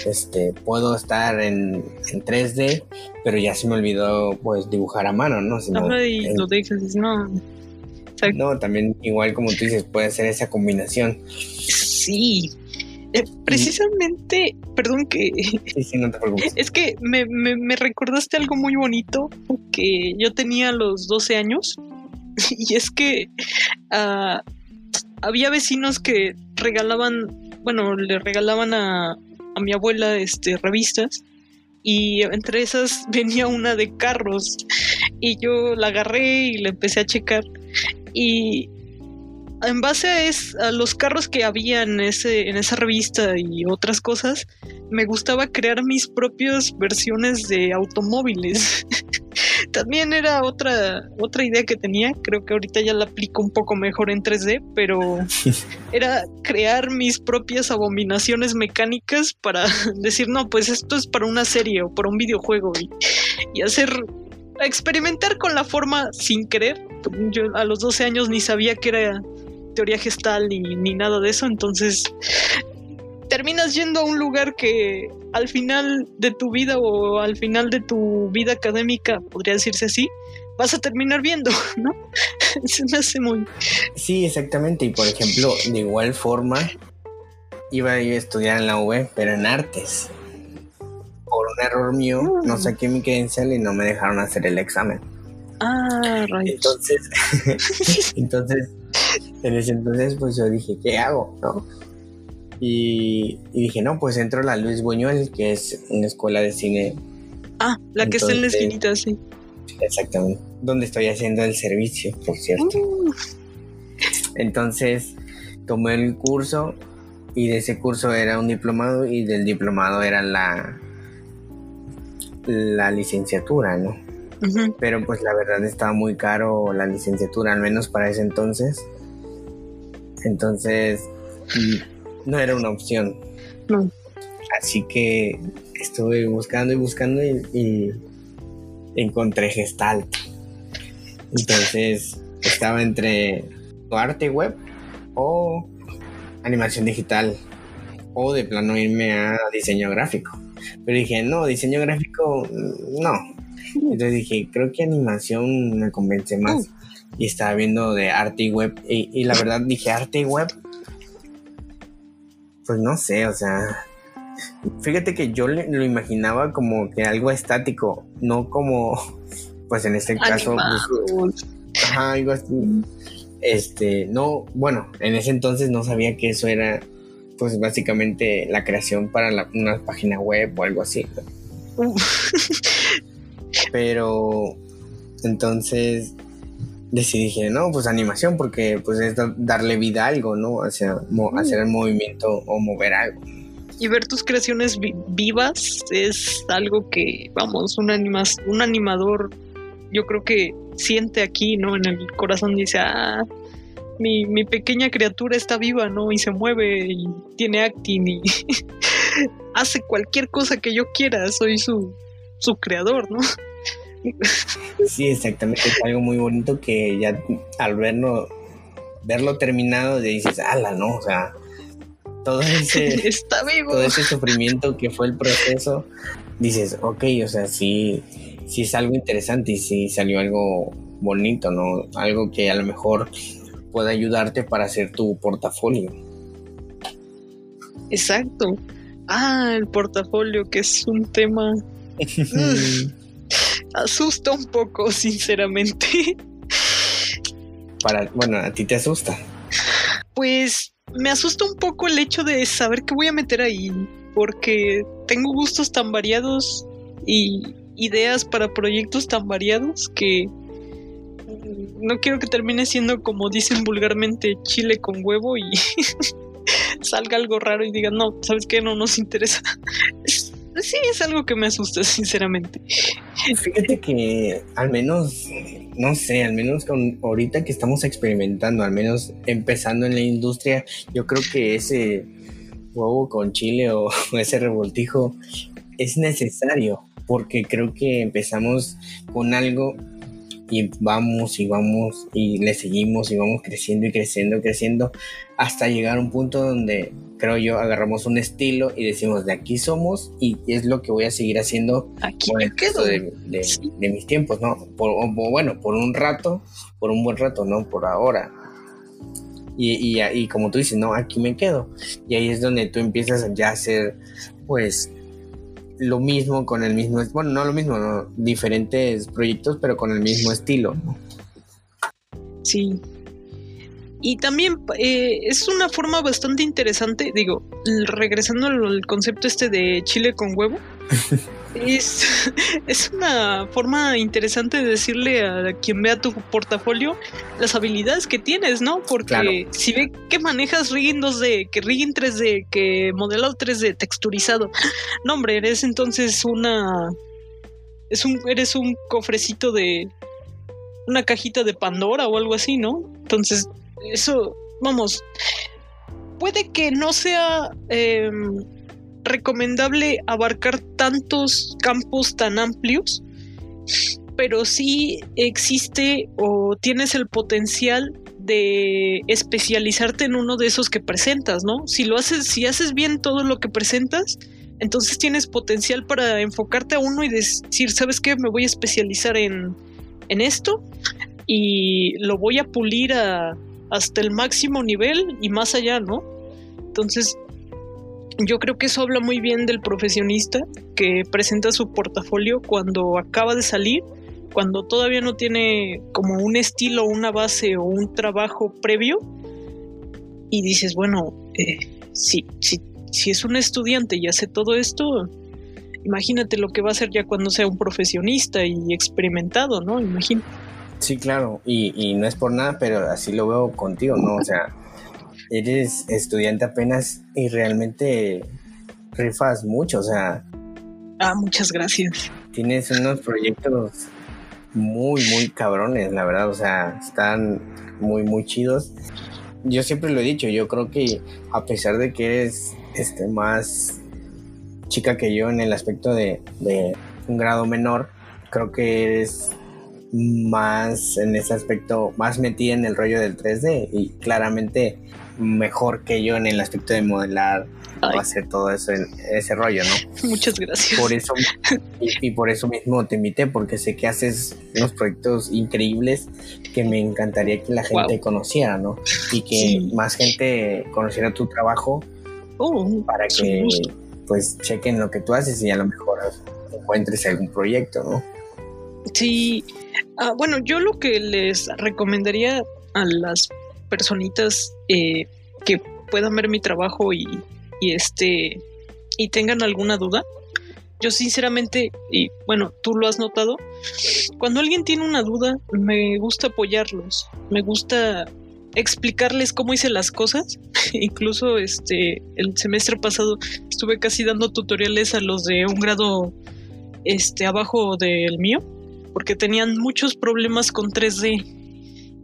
este, puedo estar en, en 3D, pero ya se me olvidó pues dibujar a mano, ¿no? y lo dejas, no. No, también igual como tú dices, puede ser esa combinación. Sí. Eh, precisamente, perdón que... Sí, sí, no te preocupes. Es que me, me, recordaste algo muy bonito, que yo tenía los 12 años, y es que uh, había vecinos que regalaban, bueno, le regalaban a, a mi abuela este, revistas y entre esas venía una de carros y yo la agarré y la empecé a checar y en base a, es, a los carros que había en, ese, en esa revista y otras cosas, me gustaba crear mis propias versiones de automóviles. También era otra, otra idea que tenía, creo que ahorita ya la aplico un poco mejor en 3D, pero era crear mis propias abominaciones mecánicas para decir, no, pues esto es para una serie o para un videojuego y, y hacer experimentar con la forma sin querer. Yo a los 12 años ni sabía que era teoría gestal ni, ni nada de eso, entonces terminas yendo a un lugar que al final de tu vida o al final de tu vida académica, podría decirse así, vas a terminar viendo, ¿no? Se me hace muy... Sí, exactamente. Y por ejemplo, de igual forma, iba a ir a estudiar en la UB, pero en artes. Por un error mío, no saqué mi credencial y no me dejaron hacer el examen. Ah, Entonces, entonces, en ese entonces, pues yo dije, ¿qué hago? ¿No? Y, dije, no, pues entro a la Luis Buñuel, que es una escuela de cine. Ah, la que está en la esquinita, sí. Exactamente. Donde estoy haciendo el servicio, por cierto. Uh. Entonces, tomé el curso y de ese curso era un diplomado y del diplomado era la, la licenciatura, ¿no? Pero pues la verdad estaba muy caro la licenciatura, al menos para ese entonces. Entonces, mm, no era una opción. No. Así que estuve buscando y buscando y, encontré Gestalt. Entonces, estaba entre arte web o animación digital o de plano irme a diseño gráfico. Pero dije, no, diseño gráfico, no. Entonces dije, creo que animación me convence más. Y estaba viendo de arte y web. Y, la verdad dije, arte y web. Pues no sé, o sea. Fíjate que yo lo imaginaba como que algo estático, no como, pues en este caso, pues, ajá, algo así. Este, no, bueno, en ese entonces no sabía que eso era pues básicamente la creación para una página web o algo así. Pero entonces decidí, dije, no, pues animación, porque pues es darle vida a algo, ¿no? O sea, hacer el movimiento o mover algo. Y ver tus creaciones vivas es algo que, vamos, un, animas un animador, yo creo que siente aquí, ¿no? En el corazón dice, ah, mi, mi pequeña criatura está viva, ¿no? Y se mueve y tiene acting y hace cualquier cosa que yo quiera, soy su, su creador, ¿no? Sí, exactamente, es algo muy bonito que ya al verlo, verlo terminado dices, ala, ¿no? O sea, todo ese, Está vivo. todo ese sufrimiento que fue el proceso, dices, ok, o sea, sí, sí es algo interesante y sí salió algo bonito, ¿no? Algo que a lo mejor puede ayudarte para hacer tu portafolio. Exacto. Ah, el portafolio, que es un tema... Asusta un poco, sinceramente. Para, bueno, a ti te asusta. Pues me asusta un poco el hecho de saber qué voy a meter ahí, porque tengo gustos tan variados y ideas para proyectos tan variados que no quiero que termine siendo como dicen vulgarmente chile con huevo y salga algo raro y digan, no, ¿sabes qué? No nos interesa. Sí, es algo que me asusta, sinceramente. Fíjate que al menos, no sé, al menos con ahorita que estamos experimentando, al menos empezando en la industria, yo creo que ese huevo con chile o ese revoltijo es necesario porque creo que empezamos con algo y vamos y vamos y le seguimos y vamos creciendo y creciendo y creciendo hasta llegar a un punto donde creo yo agarramos un estilo y decimos de aquí somos y es lo que voy a seguir haciendo aquí me quedo de, mis tiempos, ¿no? Por, bueno, por un rato, por un buen rato, ¿no? Por ahora. Y, y, y como tú dices, no, aquí me quedo. Y ahí es donde tú empiezas ya a hacer, pues, lo mismo con el mismo, bueno, no lo mismo, diferentes proyectos, pero con el mismo estilo. Sí. Y también eh, es una forma bastante interesante, digo, regresando al concepto este de chile con huevo. es, es una forma interesante de decirle a quien vea tu portafolio las habilidades que tienes, ¿no? Porque si ve que manejas rigging 2D, que rigging 3D, que modelado 3D, texturizado, no hombre, eres entonces una... Es un, eres un cofrecito de... Una cajita de Pandora o algo así, ¿no? Entonces, eso, vamos, puede que no sea... Eh, recomendable abarcar tantos campos tan amplios, pero sí existe o tienes el potencial de especializarte en uno de esos que presentas, ¿no? Si lo haces, si haces bien todo lo que presentas, entonces tienes potencial para enfocarte a uno y decir, ¿sabes qué? Me voy a especializar en, en esto y lo voy a pulir hasta el máximo nivel y más allá, ¿no? Entonces, yo creo que eso habla muy bien del profesionista que presenta su portafolio cuando acaba de salir, cuando todavía no tiene como un estilo, una base o un trabajo previo. Y dices, bueno, eh, si, si es un estudiante y hace todo esto, imagínate lo que va a hacer ya cuando sea un profesionista y experimentado, ¿no? Imagínate. Sí, claro, y, y no es por nada, pero así lo veo contigo, ¿no? O sea, eres estudiante apenas y realmente rifas mucho, o sea. Ah, muchas gracias. Tienes unos proyectos muy, muy cabrones, la verdad. O sea, están muy, muy chidos. Yo siempre lo he dicho, yo creo que a pesar de que eres este, más chica que yo en el aspecto de, de un grado menor, creo que eres más en ese aspecto, más metida en el rollo del 3D y claramente mejor que yo en el aspecto de modelar o hacer todo eso, ese rollo, ¿no? Muchas gracias. Por eso, y, por eso mismo te invité, porque sé que haces unos proyectos increíbles que me encantaría que la gente conociera, ¿no? Y que más gente conociera tu trabajo oh, para que pues chequen lo que tú haces y a lo mejor encuentres algún proyecto, ¿no? Sí, ah, bueno, yo lo que les recomendaría a las personitas eh, que puedan ver mi trabajo y, y este y tengan alguna duda, yo sinceramente, y bueno, tú lo has notado, cuando alguien tiene una duda, me gusta apoyarlos, me gusta explicarles cómo hice las cosas. Incluso este el semestre pasado estuve casi dando tutoriales a los de un grado este abajo del mío porque tenían muchos problemas con 3D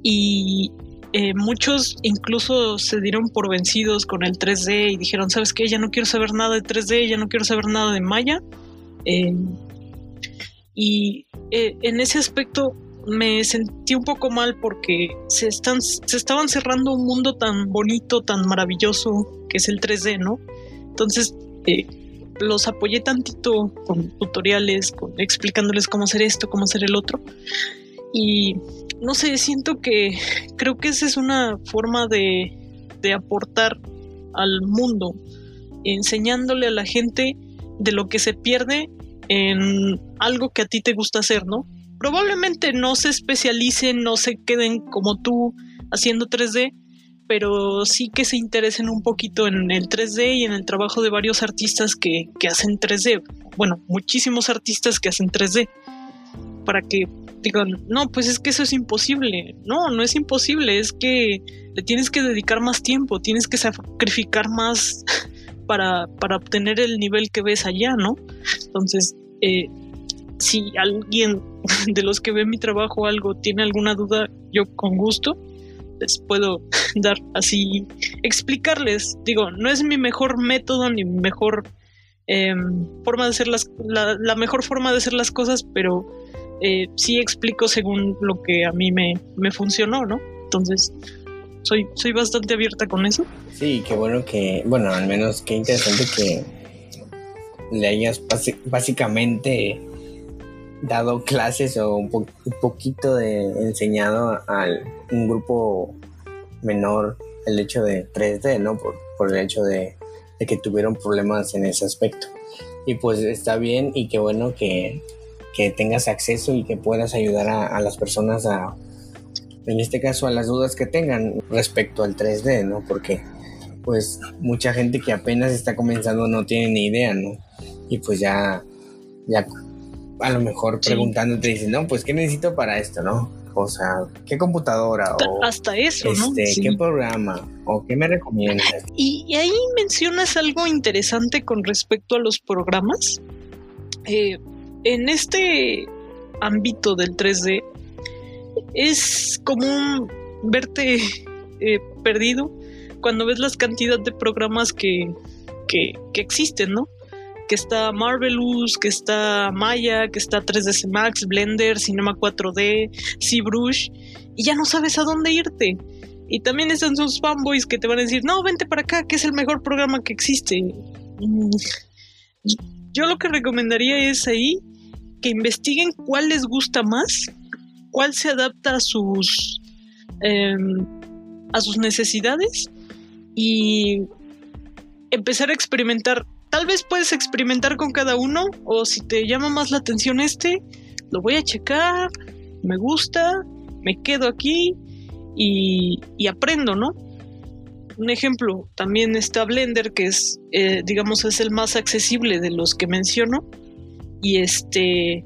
y eh, muchos incluso se dieron por vencidos con el 3D y dijeron, ¿sabes qué? Ya no quiero saber nada de 3D, ya no quiero saber nada de Maya. Eh, y eh, en ese aspecto me sentí un poco mal porque se, están, se estaban cerrando un mundo tan bonito, tan maravilloso que es el 3D, ¿no? Entonces, los apoyé tantito con tutoriales, explicándoles cómo hacer esto, cómo hacer el otro. Y no sé, siento que creo que esa es una forma de, de aportar al mundo, enseñándole a la gente de lo que se pierde en algo que a ti te gusta hacer, ¿no? Probablemente no se especialicen, no se queden como tú haciendo 3D, pero sí que se interesen un poquito en el 3D y en el trabajo de varios artistas que, hacen 3D. Bueno, muchísimos artistas que hacen 3D. Para que digan, no, pues es que eso es imposible. No, no es imposible, es que tienes que dedicar más tiempo, tienes que sacrificar más para, para obtener el nivel que ves allá, ¿no? Entonces, eh, si alguien de los que ve mi trabajo algo tiene alguna duda, yo con gusto les puedo dar así, explicarles. Digo, no es mi mejor método ni mi mejor em, forma de hacer las, la, mejor forma de hacer las cosas, pero eh, sí explico según lo que a mí me, me funcionó, ¿no? Entonces, soy, soy bastante abierta con eso. Sí, qué bueno que, bueno, al menos qué interesante que le hayas básicamente dado clases o un, poquito de enseñado a un grupo menor el hecho de 3D, ¿no? Por, por el hecho de, que tuvieron problemas en ese aspecto. Y pues está bien y qué bueno que, que tengas acceso y que puedas ayudar a, a, las personas a, en este caso, a las dudas que tengan respecto al 3D, ¿no? Porque pues mucha gente que apenas está comenzando no tiene ni idea, ¿no? Y pues ya, ya a lo mejor preguntándote, dicen, no, pues, ¿qué necesito para esto, no? O sea, ¿qué computadora? O, Hasta eso, ¿no? Este, ¿Qué programa? ¿O qué me recomiendas? Y, ahí mencionas algo interesante con respecto a los programas. Eh, en este ámbito del 3D, es común verte eh, perdido cuando ves las cantidades de programas que, que, que existen, ¿no? que está Marvelous, que está Maya, que está 3ds Max, Blender, Cinema 4D, ZBrush, y ya no sabes a dónde irte. Y también están sus fanboys que te van a decir, no, vente para acá, que es el mejor programa que existe. Mm. Yo lo que recomendaría es ahí que investiguen cuál les gusta más, cuál se adapta a sus, em, a sus necesidades y empezar a experimentar tal vez puedes experimentar con cada uno o si te llama más la atención este, lo voy a checar, me gusta, me quedo aquí y, aprendo, ¿no? Un ejemplo, también está Blender, que es, eh, digamos, es el más accesible de los que menciono y este,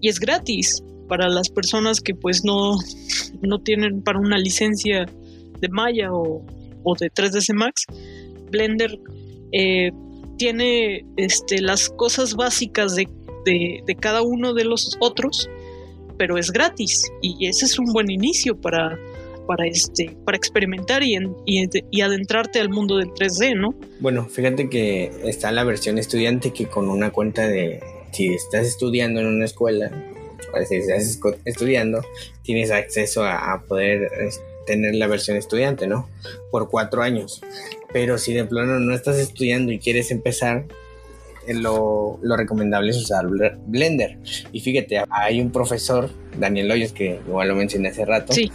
y es gratis para las personas que pues no, no tienen para una licencia de Maya o, o de 3ds Max. Blender eh, tiene este, las cosas básicas de, cada uno de los otros, pero es gratis y ese es un buen inicio para, para, este, para experimentar y, y, adentrarte al mundo del 3D, ¿no? Bueno, fíjate que está la versión estudiante que con una cuenta de, si estás estudiando en una escuela, si estás estudiando, tienes acceso a, poder tener la versión estudiante, ¿no? Por cuatro años. Pero si de plano no estás estudiando y quieres empezar, eh, lo, lo, recomendable es usar Blender. Y fíjate, hay un profesor, Daniel Hoyos, que igual lo mencioné hace rato, sí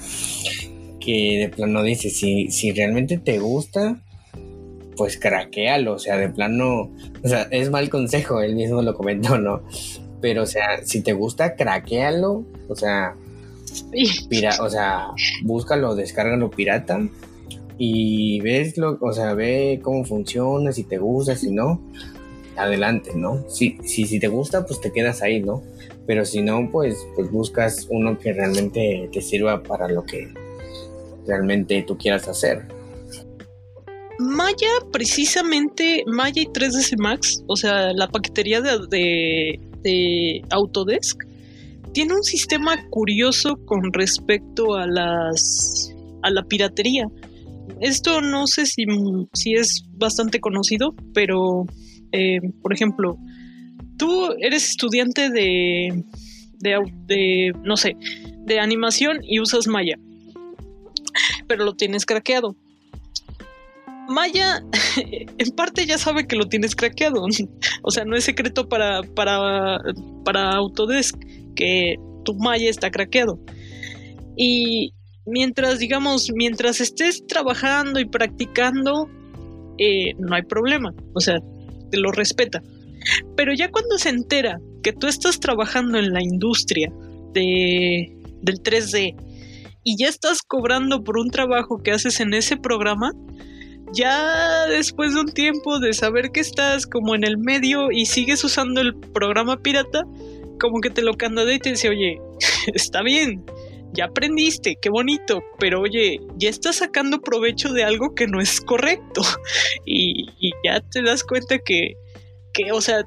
que de plano dice, si, si realmente te gusta, pues craquealo, o sea, de plano, o sea, es mal consejo, él mismo lo comentó, ¿no? Pero, o sea, si te gusta, craquealo, o sea, pira, o sea, búscalo, descárgalo pirata y ves lo, o sea, ve cómo funciona, si te gusta, si no, adelante, ¿no? Si, si, si te gusta, pues te quedas ahí, ¿no? Pero si no, pues, pues buscas uno que realmente te sirva para lo que, realmente tú quieras hacer. Maya, precisamente, Maya y 3ds Max, o sea, la paquetería de, de, Autodesk, tiene un sistema curioso con respecto a las a la piratería. Esto no sé si, si es bastante conocido, pero eh, por ejemplo, tú eres estudiante de, de, de, no sé, de animación y usas Maya pero lo tienes craqueado. Maya, en parte ya sabe que lo tienes craqueado. O sea, no es secreto para, para, para Autodesk que tu Maya está craqueado. Y mientras, digamos, mientras estés trabajando y practicando, eh, no hay problema. O sea, te lo respeta. Pero ya cuando se entera que tú estás trabajando en la industria de, del 3D y ya estás cobrando por un trabajo que haces en ese programa, ya después de un tiempo de saber que estás como en el medio y sigues usando el programa pirata, como que te lo candadea y te dice, oye, está bien, ya aprendiste, qué bonito, pero oye, ya estás sacando provecho de algo que no es correcto. Y, y ya te das cuenta que, que, o sea,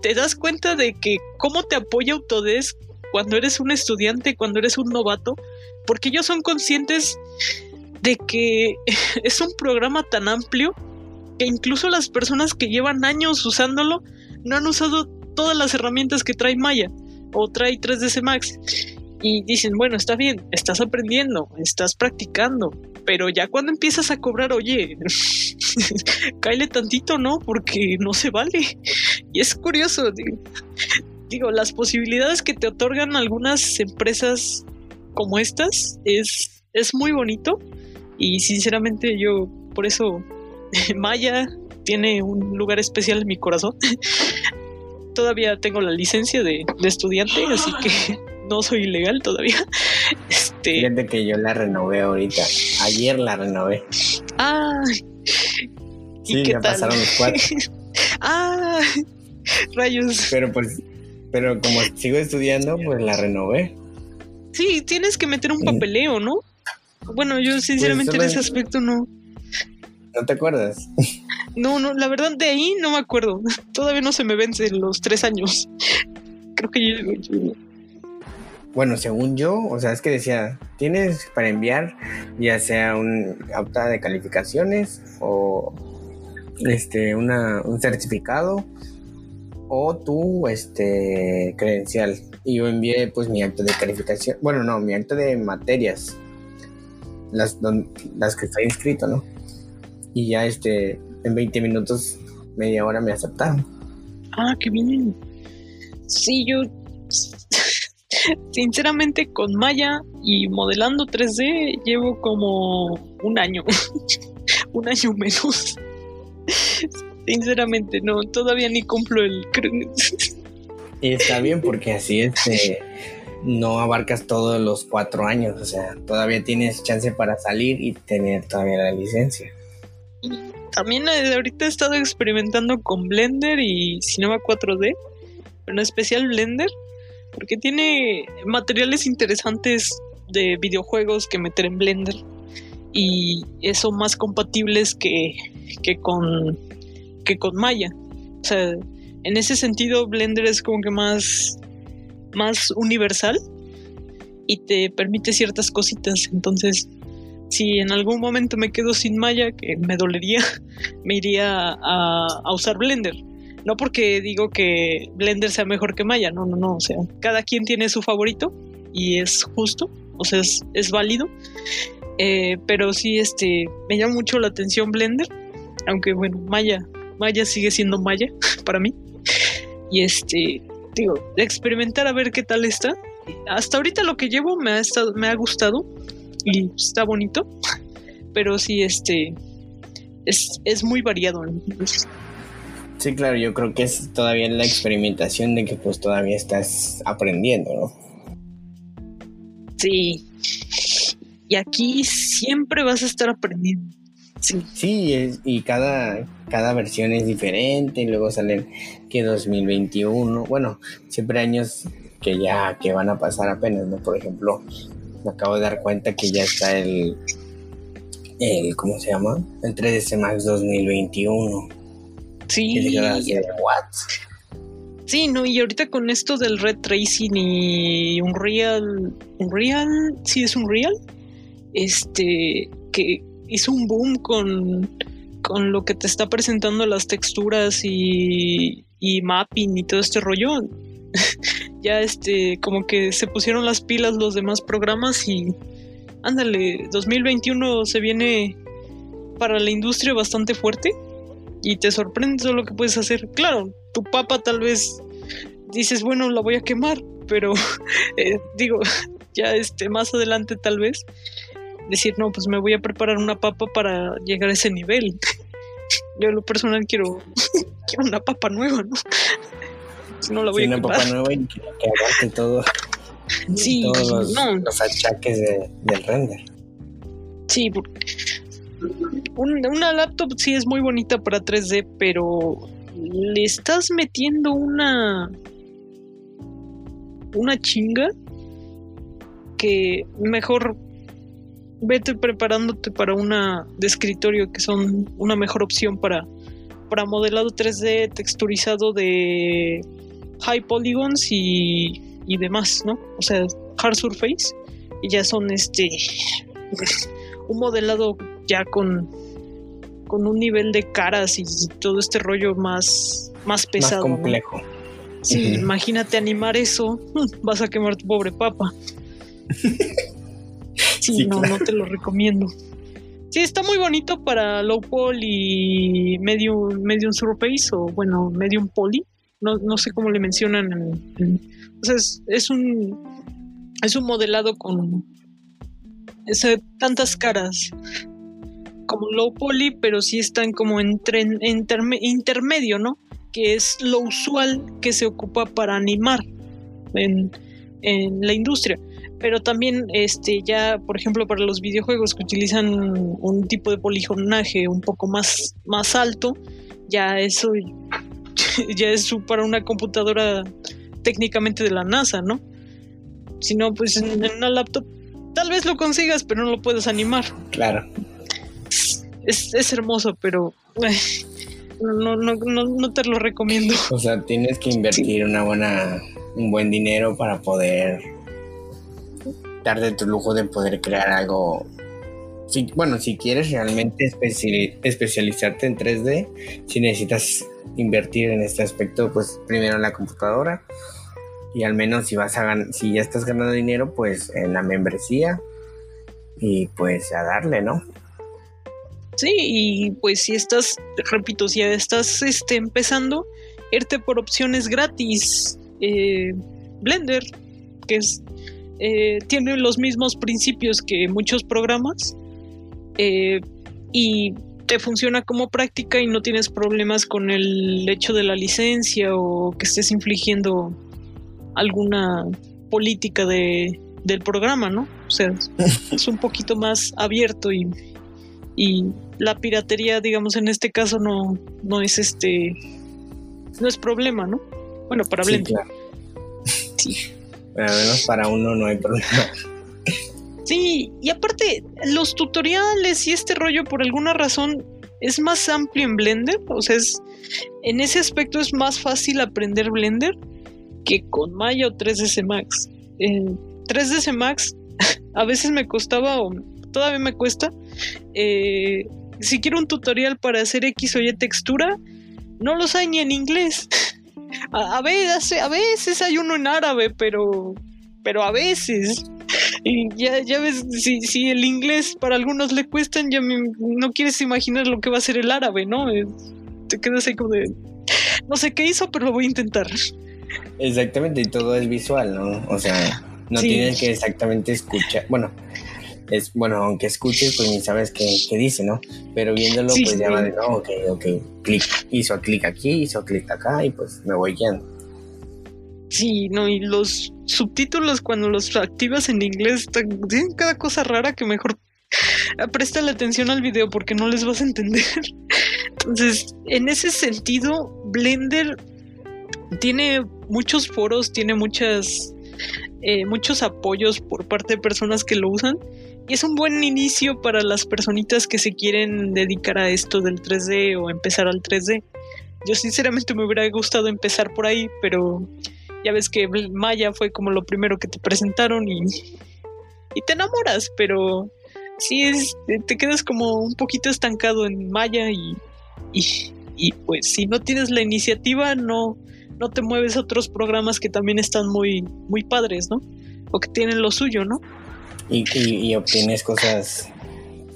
te das cuenta de que cómo te apoya Autodesk cuando eres un estudiante, cuando eres un novato, porque ellos son conscientes de que es un programa tan amplio que incluso las personas que llevan años usándolo no han usado todas las herramientas que trae Maya o trae 3ds Max. Y dicen, bueno, está bien, estás aprendiendo, estás practicando, pero ya cuando empiezas a cobrar, oye, cáele tantito, ¿no? Porque no se vale. Y es curioso, digo, las posibilidades que te otorgan algunas empresas como estas es, es muy bonito y sinceramente yo por eso Maya tiene un lugar especial en mi corazón. todavía tengo la licencia de, estudiante, así que no soy ilegal todavía. Este... Fíjate que yo la renové ahorita. Ayer la renové. Ah. Sí, ya pasaron los cuatro. ah, rayos. Pero pues pero como sigo estudiando, pues la renové. Sí, tienes que meter un mm. papeleo, ¿no? Bueno, yo pues, sinceramente en ese aspecto no. ¿No te acuerdas? No, no, la verdad de ahí no me acuerdo. Todavía no se me vencen los tres años. Creo que yo, Bueno, según yo, o sea, es que decía, tienes para enviar ya sea un auto de calificaciones o este una, un certificado o tu este, credencial. Y yo envié pues mi acto de calificación, bueno, no, mi acto de materias, las, las que está inscrito, ¿no? Y ya este, en 20 minutos, media hora me aceptaron. Ah, qué bien. Sí, yo sinceramente con Maya y modelando 3D llevo como un año, un año menos. Sinceramente, no, todavía ni cumplo el... y está bien porque así este, no abarcas todos los cuatro años, o sea, todavía tienes chance para salir y tener todavía la licencia. también eh, ahorita he estado experimentando con Blender y Cinema 4D, pero en especial Blender, porque tiene materiales interesantes de videojuegos que meter en Blender y eso más compatibles que, que con que con Maya. O sea, en ese sentido Blender es como que más, más universal y te permite ciertas cositas. Entonces, si en algún momento me quedo sin Maya, que me dolería, me iría a, a usar Blender. No porque digo que Blender sea mejor que Maya, no, no, no. O sea, cada quien tiene su favorito y es justo, o sea, es, es válido. Eh, pero sí, este, me llama mucho la atención Blender, aunque bueno, Maya, Maya sigue siendo Maya para mí. Y este, digo, experimentar a ver qué tal está. Hasta ahorita lo que llevo me ha, estado, me ha gustado y está bonito, pero sí, este, es, es muy variado. Sí, claro, yo creo que es todavía la experimentación de que pues todavía estás aprendiendo, ¿no? Sí. Y aquí siempre vas a estar aprendiendo. Sí, sí y cada, cada versión es diferente y luego salen que 2021, bueno, siempre años que ya que van a pasar apenas, ¿no? Por ejemplo, me acabo de dar cuenta que ya está el, el ¿cómo se llama? El 3ds Max 2021. Sí. Sí, no, y ahorita con esto del red tracing y Unreal, Unreal, sí es Unreal, este, que hizo un boom con, con lo que te está presentando las texturas y, y mapping y todo este rollo. ya este, como que se pusieron las pilas los demás programas y ándale, 2021 se viene para la industria bastante fuerte y te sorprende todo lo que puedes hacer. Claro, tu papa tal vez dices, bueno, la voy a quemar, pero eh, digo, ya este, más adelante tal vez decir, no, pues me voy a preparar una papa para llegar a ese nivel. Yo en lo personal quiero, quiero una papa nueva, ¿no? no la voy a una papa nueva y que, aguante todo. Sí, todos los, achaques del render. Sí, porque una laptop sí es muy bonita para 3D, pero le estás metiendo una una chinga que mejor vete preparándote para una de escritorio que son una mejor opción para para modelado 3D texturizado de high polygons y, y demás, ¿no? O sea, hard surface y ya son este un modelado ya con, con un nivel de caras y todo este rollo más, más pesado. Más complejo. Sí, imagínate animar eso, vas a quemar tu pobre papa. sí, no, no te lo recomiendo. Sí, está muy bonito para low poly y medium, medium surface o bueno, medium poly. No, no sé cómo le mencionan. o sea, es, un es un modelado con ese, tantas caras como low poly, pero sí están como entre, intermedio, ¿no? Que es lo usual que se ocupa para animar en, la industria. Pero también, este, ya, por ejemplo, para los videojuegos que utilizan un tipo de poligonaje un poco más, más alto, ya eso ya es para una computadora técnicamente de la NASA, ¿no? Si no, pues en, en una laptop tal vez lo consigas, pero no lo puedes animar. Claro es, hermoso, pero no, no, no, no, te lo recomiendo. O sea, tienes que invertir una buena, un buen dinero para poder darte tu lujo de poder crear algo. Bueno, si quieres realmente especializarte en 3D, si necesitas invertir en este aspecto, pues primero en la computadora y al menos si vas a si ya estás ganando dinero, pues en la membresía y pues a darle, ¿no? Sí, y pues si estás, repito, si estás este, empezando, irte por opciones gratis. Eh, Blender, que es, eh, tiene los mismos principios que muchos programas eh, y te funciona como práctica y no tienes problemas con el hecho de la licencia o que estés infligiendo alguna política de, del programa, ¿no? O sea, es un poquito más abierto y y la piratería, digamos, en este caso no, no es este, no es problema, ¿no? Bueno, para Blender. Sí, Bueno, al menos para uno no hay problema. Sí, y aparte, los tutoriales y este rollo, por alguna razón, es más amplio en Blender. O sea, es, en ese aspecto es más fácil aprender Blender que con Maya o 3ds Max. 3ds 3ds Max a veces me costaba o todavía me cuesta. Eh, si quiero un tutorial para hacer X o Y textura, no los hay ni en inglés. A, veces, a veces hay uno en árabe, pero, pero a veces. Y ya, ya ves, si, si el inglés para algunos le cuestan, ya no quieres imaginar lo que va a ser el árabe, ¿no? Te quedas ahí como de. No sé qué hizo, pero lo voy a intentar. Exactamente, y todo es visual, ¿no? O sea, no tienes que exactamente escuchar. Bueno, es bueno, aunque escuches, pues ni sabes qué, dice, ¿no? Pero viéndolo, pues ya va de, no, ok, ok, clic, hizo clic aquí, hizo clic acá y pues me voy guiando. Sí, no, y los subtítulos cuando los activas en inglés tienen cada cosa rara que mejor presta la atención al video porque no les vas a entender. Entonces, en ese sentido, Blender tiene muchos foros, tiene muchas eh, muchos apoyos por parte de personas que lo usan es un buen inicio para las personitas que se quieren dedicar a esto del 3D o empezar al 3D. Yo sinceramente me hubiera gustado empezar por ahí, pero ya ves que Maya fue como lo primero que te presentaron y, te enamoras, pero sí es, te quedas como un poquito estancado en Maya y, y, y pues si no tienes la iniciativa no, no te mueves a otros programas que también están muy, muy padres, ¿no? O que tienen lo suyo, ¿no? Y, obtienes cosas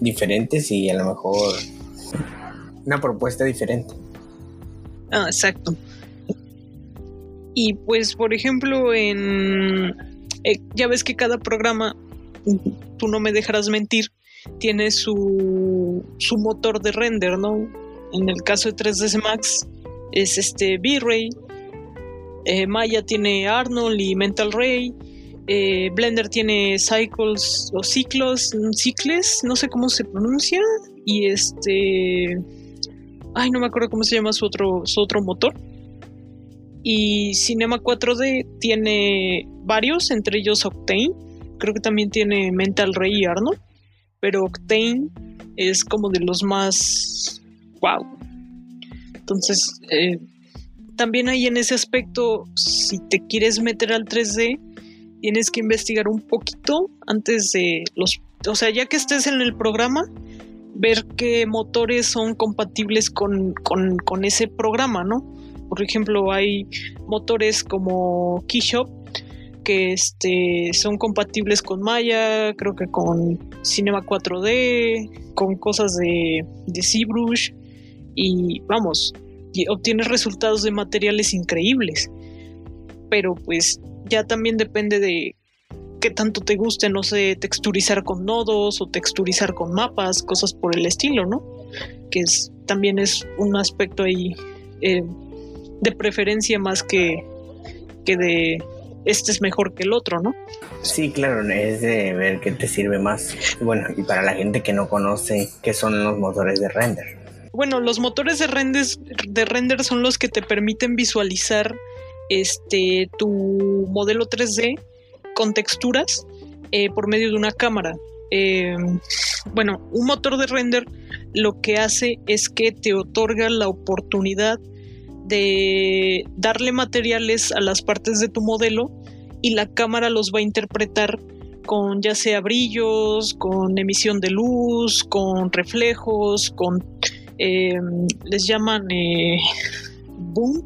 diferentes y a lo mejor una propuesta diferente. Ah, exacto. Y pues, por ejemplo, en eh, ya ves que cada programa, tú no me dejarás mentir, tiene su, su motor de render, ¿no? En el caso de 3ds Max es este V-Ray, eh, Maya tiene Arnold y Mental Ray. Eh, Blender tiene Cycles o Ciclos, Cicles, no sé cómo se pronuncia. Y este. Ay, no me acuerdo cómo se llama su otro, su otro motor. Y Cinema 4D tiene varios, entre ellos Octane. Creo que también tiene Mental Ray y Arnold. Pero Octane es como de los más. ¡Wow! Entonces, eh, también ahí en ese aspecto, si te quieres meter al 3D, tienes que investigar un poquito antes de los, o sea, ya que estés en el programa, ver qué motores son compatibles con, con, ese programa, ¿no? Por ejemplo, hay motores como Keyshop que este, son compatibles con Maya, creo que con Cinema 4D, con cosas de, de ZBrush y vamos, obtienes resultados de materiales increíbles. Pero pues ya también depende de qué tanto te guste, no sé, texturizar con nodos o texturizar con mapas, cosas por el estilo, ¿no? Que es, también es un aspecto ahí eh, de preferencia más que, que de este es mejor que el otro, ¿no? Sí, claro, es de ver qué te sirve más. Bueno, y para la gente que no conoce qué son los motores de render bueno, los motores de render, de render son los que te permiten visualizar este tu modelo 3D con texturas eh, por medio de una cámara. Em, bueno, un motor de render lo que hace es que te otorga la oportunidad de darle materiales a las partes de tu modelo y la cámara los va a interpretar con ya sea brillos, con emisión de luz, con reflejos, con eh, les llaman eh, boom,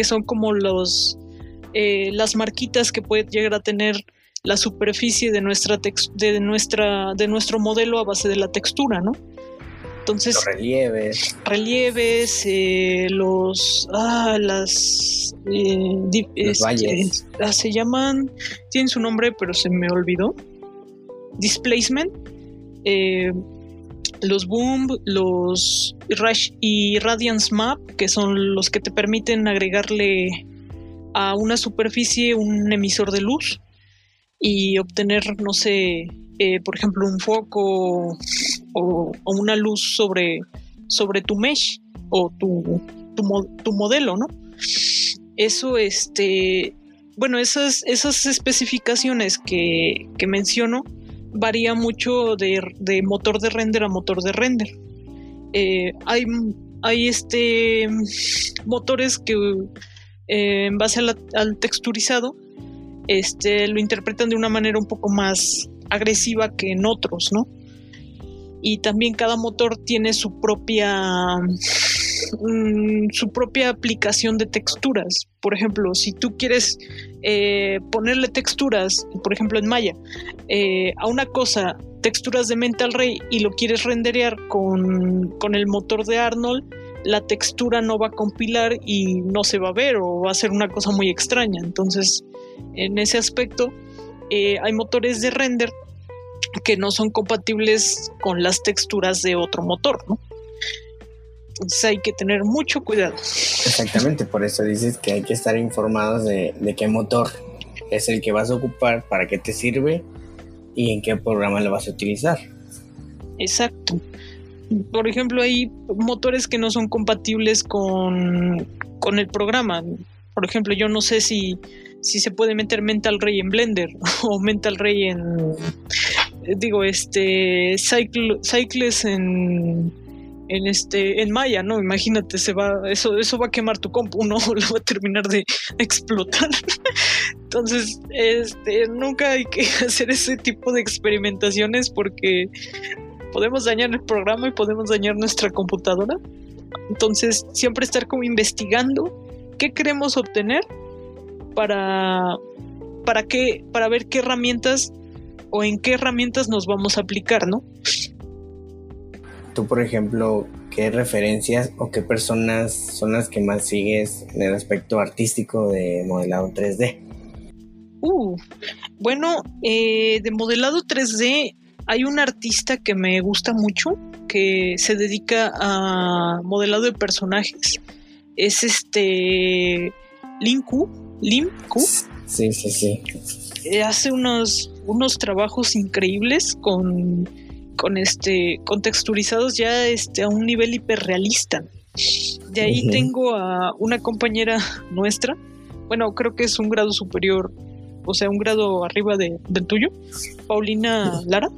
que son como los eh, las marquitas que puede llegar a tener la superficie de nuestra de nuestra de nuestro modelo a base de la textura, ¿no? Entonces los relieves, relieves, los ah, las los este, valles, ah, se llaman tienen su nombre pero se me olvidó. Displacement los Boom, los Rush y Radiance Map, que son los que te permiten agregarle a una superficie un emisor de luz y obtener, no sé, eh, por ejemplo, un foco o, una luz sobre, sobre tu mesh o tu, tu, modelo, ¿no? Eso, este, bueno, esas, esas especificaciones que, que menciono varía mucho de, motor de render a motor de render. Eh, hay, hay este motores que eh, en base al texturizado este, lo interpretan de una manera un poco más agresiva que en otros, ¿no? Y también cada motor tiene su propia mm, su propia aplicación de texturas. Por ejemplo, si tú quieres eh, ponerle texturas, por ejemplo en Maya, eh, a una cosa, texturas de Mental Ray y lo quieres renderear con, con el motor de Arnold, la textura no va a compilar y no se va a ver o va a ser una cosa muy extraña. Entonces, en ese aspecto, eh, hay motores de render que no son compatibles con las texturas de otro motor, ¿no? Entonces hay que tener mucho cuidado. Exactamente, por eso dices que hay que estar informados de, de qué motor es el que vas a ocupar, para qué te sirve y en qué programa lo vas a utilizar. Exacto. Por ejemplo, hay motores que no son compatibles con, con el programa. Por ejemplo, yo no sé si, si se puede meter Mental Ray en Blender o Mental Ray en digo este Cycles en en este en Maya, ¿no? Imagínate, se va eso eso va a quemar tu compu, no lo va a terminar de explotar. Entonces, este nunca hay que hacer ese tipo de experimentaciones porque podemos dañar el programa y podemos dañar nuestra computadora. Entonces, siempre estar como investigando qué queremos obtener para para qué para ver qué herramientas o en qué herramientas nos vamos a aplicar, ¿no? Tú, por ejemplo, ¿qué referencias o qué personas son las que más sigues en el aspecto artístico de modelado 3D? Uh, bueno, eh, de modelado 3D hay un artista que me gusta mucho que se dedica a modelado de personajes. Es este Linku, Limku. Sí, sí, sí. Eh, hace unos, unos trabajos increíbles con, con este con texturizados ya este, a un nivel hiperrealista. De ahí tengo a una compañera nuestra, bueno, creo que es un grado superior, o sea, un grado arriba de, del tuyo, Paulina Lara.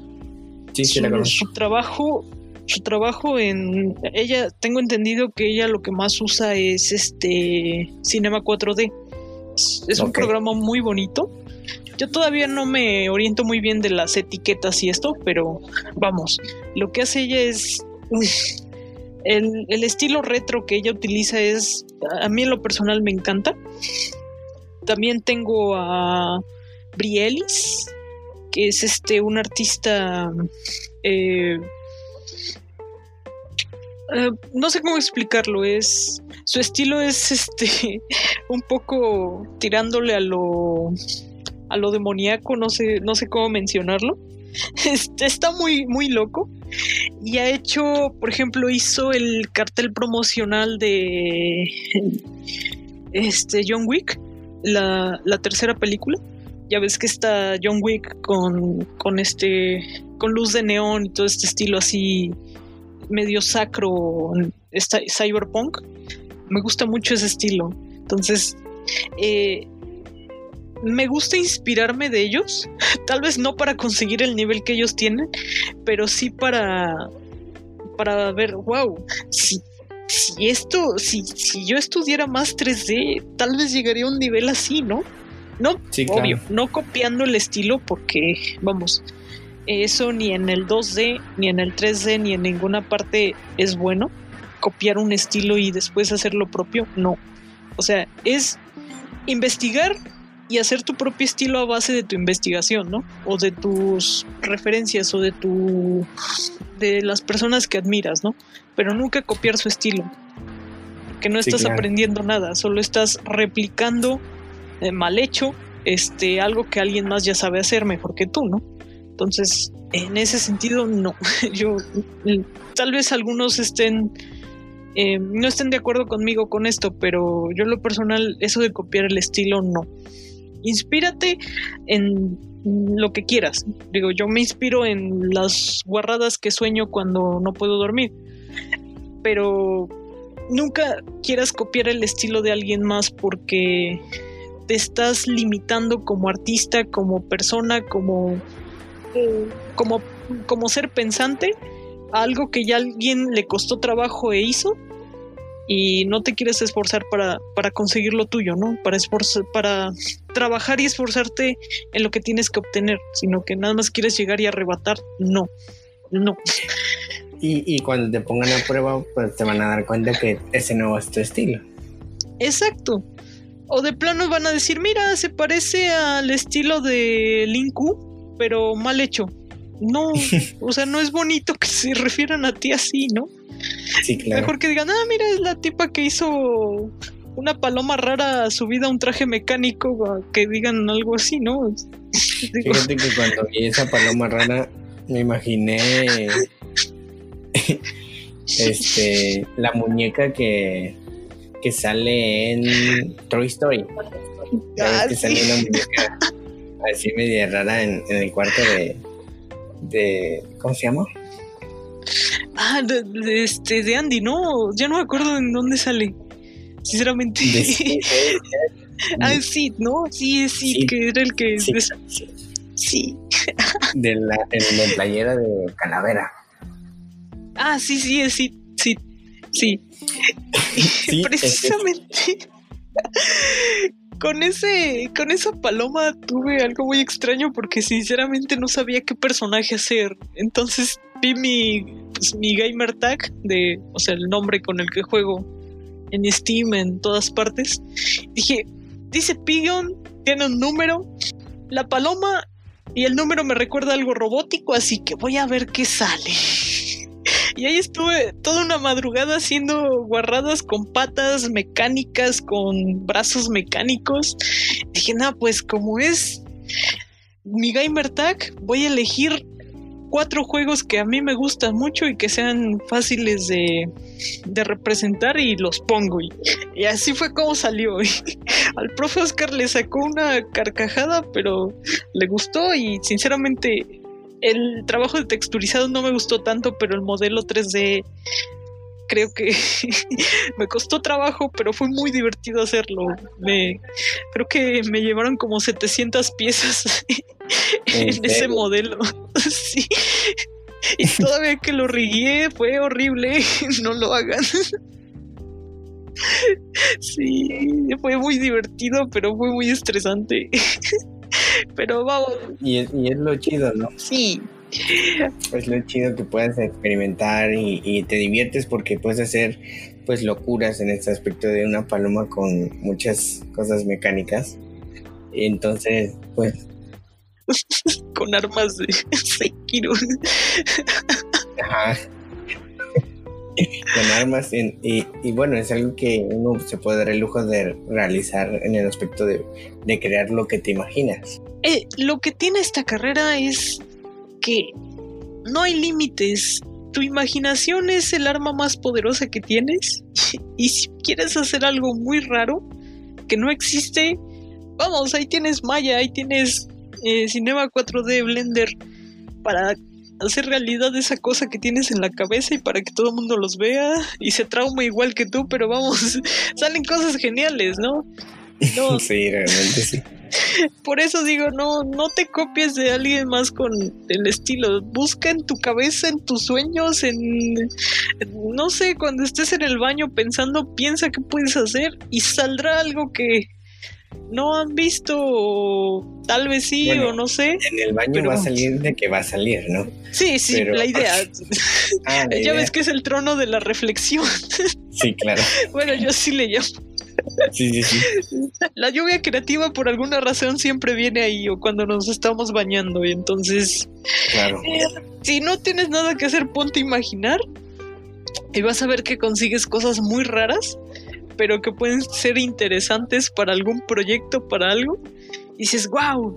Sí, sí, la Su trabajo, su trabajo en ella, tengo entendido que ella lo que más usa es este Cinema 4D. Es, un programa muy bonito. Yo todavía no me oriento muy bien de las etiquetas y esto, pero vamos, lo que hace ella es el, el, estilo retro que ella utiliza es, a mí en lo personal me encanta. También tengo a Brielis, que es este un artista eh, eh, no sé cómo explicarlo, es su estilo es este un poco tirándole a lo a lo demoníaco, no sé no sé cómo mencionarlo. Está muy muy loco. Y ha hecho, por ejemplo, hizo el cartel promocional de este John Wick, la, la tercera película. Ya ves que está John Wick con, con este con luz de neón y todo este estilo así medio sacro cyberpunk. Me gusta mucho ese estilo. Entonces eh, me gusta inspirarme de ellos tal vez no para conseguir el nivel que ellos tienen pero sí para para ver wow si, si esto si, si yo estudiara más 3D tal vez llegaría a un nivel así no no, obvio, no copiando el estilo porque, vamos, eso ni en el 2D, ni en el 3D, ni en ninguna parte es bueno. Copiar un estilo y después hacer lo propio, no. O sea, es investigar y hacer tu propio estilo a base de tu investigación, ¿no? O de tus referencias o de tu de las personas que admiras, ¿no? Pero nunca copiar su estilo. Que no estás aprendiendo nada, solo estás replicando eh, mal hecho, este, algo que alguien más ya sabe hacer mejor que tú, ¿no? Entonces, en ese sentido, no. Yo, tal vez algunos estén, eh, no estén de acuerdo conmigo con esto, pero yo lo personal, eso de copiar el estilo, no. Inspírate en lo que quieras. Digo, yo me inspiro en las guarradas que sueño cuando no puedo dormir. Pero nunca quieras copiar el estilo de alguien más porque te estás limitando como artista, como persona, como, como, como ser pensante a algo que ya alguien le costó trabajo e hizo y no te quieres esforzar para, para conseguir lo tuyo, ¿no? Para, esforzar, para trabajar y esforzarte en lo que tienes que obtener, sino que nada más quieres llegar y arrebatar, no, no. Y, y cuando te pongan a prueba, pues te van a dar cuenta que ese no es tu estilo. Exacto. O de plano van a decir, mira, se parece al estilo de Linku, pero mal hecho. No, o sea, no es bonito que se refieran a ti así, ¿no? Sí, claro. Mejor que digan, ah, mira, es la tipa que hizo una paloma rara subida a un traje mecánico, que digan algo así, ¿no? Digo, Fíjate que cuando vi esa paloma rara, me imaginé este la muñeca que, que sale en Toy Story. Ah, que sí. sale una muñeca así media rara en, en el cuarto de, de. ¿Cómo se llama? Ah, de, de este, de Andy, ¿no? Ya no me acuerdo en dónde sale. Sinceramente. De, de- ah, es Sid, ¿no? Sí, es Sid. que era el que. Sí. Sí. sí. de la, playera de Calavera. Ah, sí, sí, es Sid. Sí. Sí. Sí, Precisamente. Con ese, con esa paloma tuve algo muy extraño porque sinceramente no sabía qué personaje hacer. Entonces vi mi, pues, mi gamer tag de, o sea, el nombre con el que juego en Steam en todas partes. Dije, dice Pigeon, tiene un número, la paloma y el número me recuerda algo robótico, así que voy a ver qué sale. Y ahí estuve toda una madrugada haciendo guarradas con patas mecánicas, con brazos mecánicos. Dije, nada, pues como es mi gamer tag, voy a elegir cuatro juegos que a mí me gustan mucho y que sean fáciles de, representar y los pongo. Y, y así fue como salió. Y al profe Oscar le sacó una carcajada, pero le gustó y sinceramente el trabajo de texturizado no me gustó tanto, pero el modelo 3D creo que me costó trabajo, pero fue muy divertido hacerlo. Me, creo que me llevaron como 700 piezas en, ¿En ese modelo. sí. Y todavía que lo rigué fue horrible. No lo hagan. Sí, fue muy divertido, pero fue muy estresante. Pero vamos, Y es, y es lo chido, ¿no? sí, Es lo chido que puedas experimentar y, y te diviertes porque puedes hacer pues locuras en este aspecto de una paloma con muchas cosas mecánicas. Entonces, pues, con armas de Sekiro. ajá. con armas en- y, y bueno, es algo que uno se puede dar el lujo de realizar en el aspecto de, de crear lo que te imaginas. Eh, lo que tiene esta carrera es que no hay límites. Tu imaginación es el arma más poderosa que tienes. Y si quieres hacer algo muy raro que no existe, vamos, ahí tienes Maya, ahí tienes eh, Cinema 4D Blender para hacer realidad esa cosa que tienes en la cabeza y para que todo el mundo los vea y se trauma igual que tú, pero vamos, salen cosas geniales, ¿no? No, Sí, realmente sí. por eso digo, no, no te copies de alguien más con el estilo. Busca en tu cabeza, en tus sueños, en, en- no sé, cuando estés en el baño pensando, piensa qué puedes hacer y saldrá algo que no han visto, o tal vez sí, Bueno, o no sé. En el baño Pero va a salir de que va a salir, ¿no? Sí, sí, pero- la idea. Ah, la ya idea. ves que es el trono de la reflexión. Sí, claro. bueno, yo sí le llamo. Sí, sí, sí. La lluvia creativa por alguna razón siempre viene ahí o cuando nos estamos bañando y entonces Claro. si no tienes nada que hacer, ponte a imaginar y vas a ver que consigues cosas muy raras, pero que pueden ser interesantes para algún proyecto, para algo. Y dices, wow,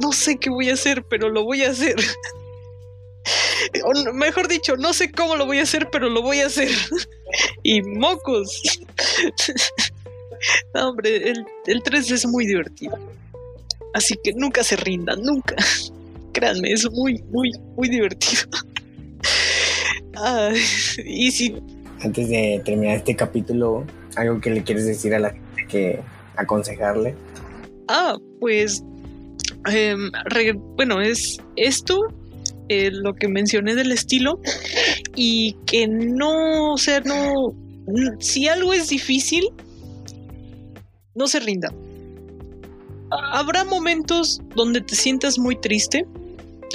no sé qué voy a hacer, pero lo voy a hacer. Mejor dicho, no sé cómo lo voy a hacer, pero lo voy a hacer. y mocos. hombre, el, el 3 es muy divertido. Así que nunca se rindan, nunca. Créanme, es muy, muy, muy divertido. Y si Antes de terminar este capítulo, algo que le quieres decir a la gente que aconsejarle. Ah, pues re- bueno, es esto, eh, lo que mencioné del estilo, y que no, o sea, no, si algo es difícil, no se rinda. Habrá momentos donde te sientas muy triste.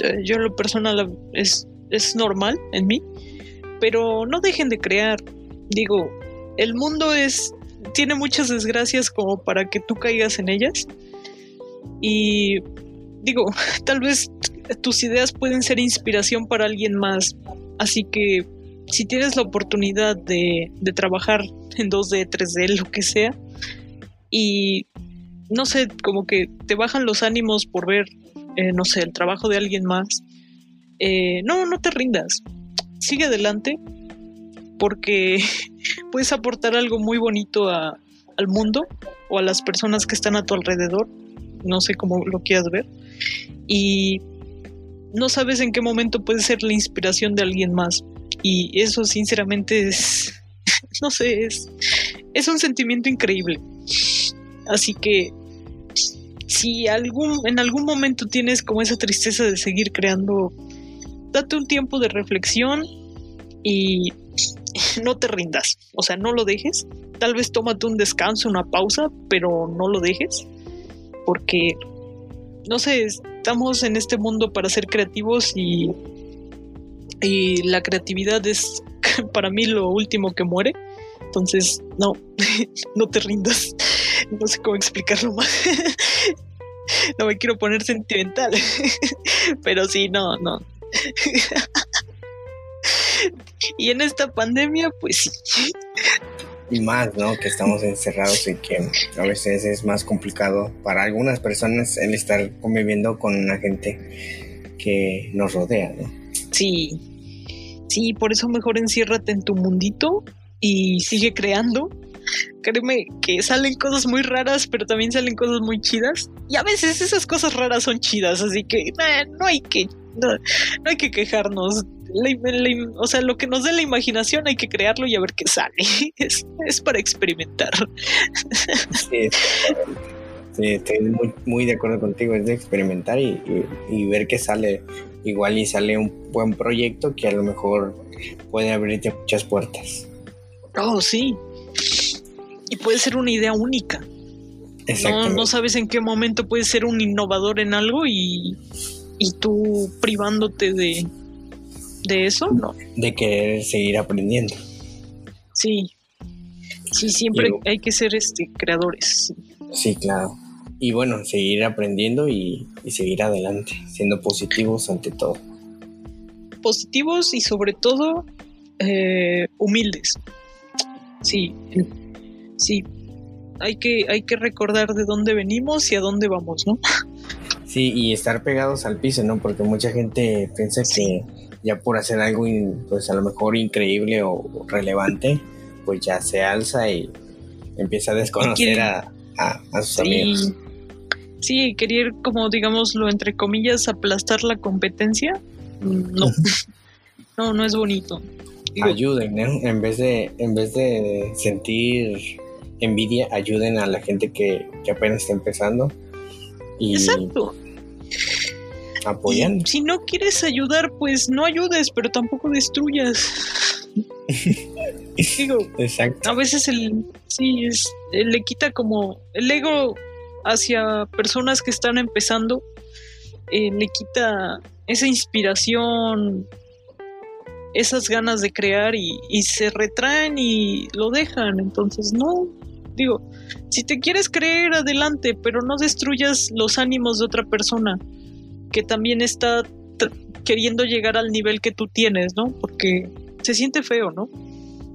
Eh, yo lo personal es, es normal en mí. Pero no dejen de crear. Digo, el mundo es tiene muchas desgracias como para que tú caigas en ellas. Y digo, tal vez tus ideas pueden ser inspiración para alguien más. Así que si tienes la oportunidad de, trabajar en 2D, 3D, lo que sea, y no sé, como que te bajan los ánimos por ver, eh, no sé, el trabajo de alguien más, eh, no, no te rindas, sigue adelante, porque puedes aportar algo muy bonito al mundo o a las personas que están a tu alrededor, no sé cómo lo quieras ver, y no sabes en qué momento puede ser la inspiración de alguien más. Y eso sinceramente es, no sé, es, es un sentimiento increíble. Así que si algún, en algún momento tienes como esa tristeza de seguir creando, date un tiempo de reflexión y no te rindas. O sea, no lo dejes. Tal vez tómate un descanso, una pausa, pero no lo dejes. Porque, no sé, estamos en este mundo para ser creativos y y la creatividad es para mí lo último que muere. Entonces, no, no te rindas. No sé cómo explicarlo más. No me quiero poner sentimental. Pero sí, no, no. Y en esta pandemia, pues sí. Y más, ¿no? Que estamos encerrados y que a veces es más complicado para algunas personas el estar conviviendo con la gente que nos rodea, ¿no? Sí, sí, por eso mejor enciérrate en tu mundito y sigue creando. Créeme que salen cosas muy raras, pero también salen cosas muy chidas. Y a veces esas cosas raras son chidas, así que no hay que no, hay que quejarnos. o sea, lo que nos dé la imaginación hay que crearlo y a ver qué sale. Es, para experimentar. Sí, estoy muy, muy, de acuerdo contigo. Es de experimentar y, y ver qué sale igual y sale un buen proyecto que a lo mejor puede abrirte muchas puertas. Oh, sí. Y puede ser una idea única. No, no sabes en qué momento puedes ser un innovador en algo y, y tú privándote de, de eso, ¿no? De querer seguir aprendiendo. Sí. Sí, siempre hay que ser este creadores. Sí, claro y bueno, seguir aprendiendo y, seguir adelante, siendo positivos ante todo. Positivos y sobre todo eh, humildes. Sí, sí. Hay que, hay que recordar de dónde venimos y a dónde vamos, ¿no? Sí, y estar pegados al piso, ¿no? Porque mucha gente piensa que ya por hacer algo, pues a lo mejor increíble o relevante, pues ya se alza y empieza a desconocer a, a, sus amigos sí, querer como digámoslo entre comillas aplastar la competencia, no, no, no es bonito. ayuden, En vez de, en vez de sentir envidia, ayuden a la gente que, apenas está empezando. Y Exacto. Apoyando. si no quieres ayudar, pues no ayudes, pero tampoco destruyas. Digo, Exacto. a veces el sí es le quita como el ego hacia personas que están empezando, eh, le quita esa inspiración, esas ganas de crear y, se retraen y lo dejan. Entonces, no, digo, si te quieres creer, adelante, pero no destruyas los ánimos de otra persona que también está queriendo llegar al nivel que tú tienes, ¿no? Porque se siente feo, ¿no?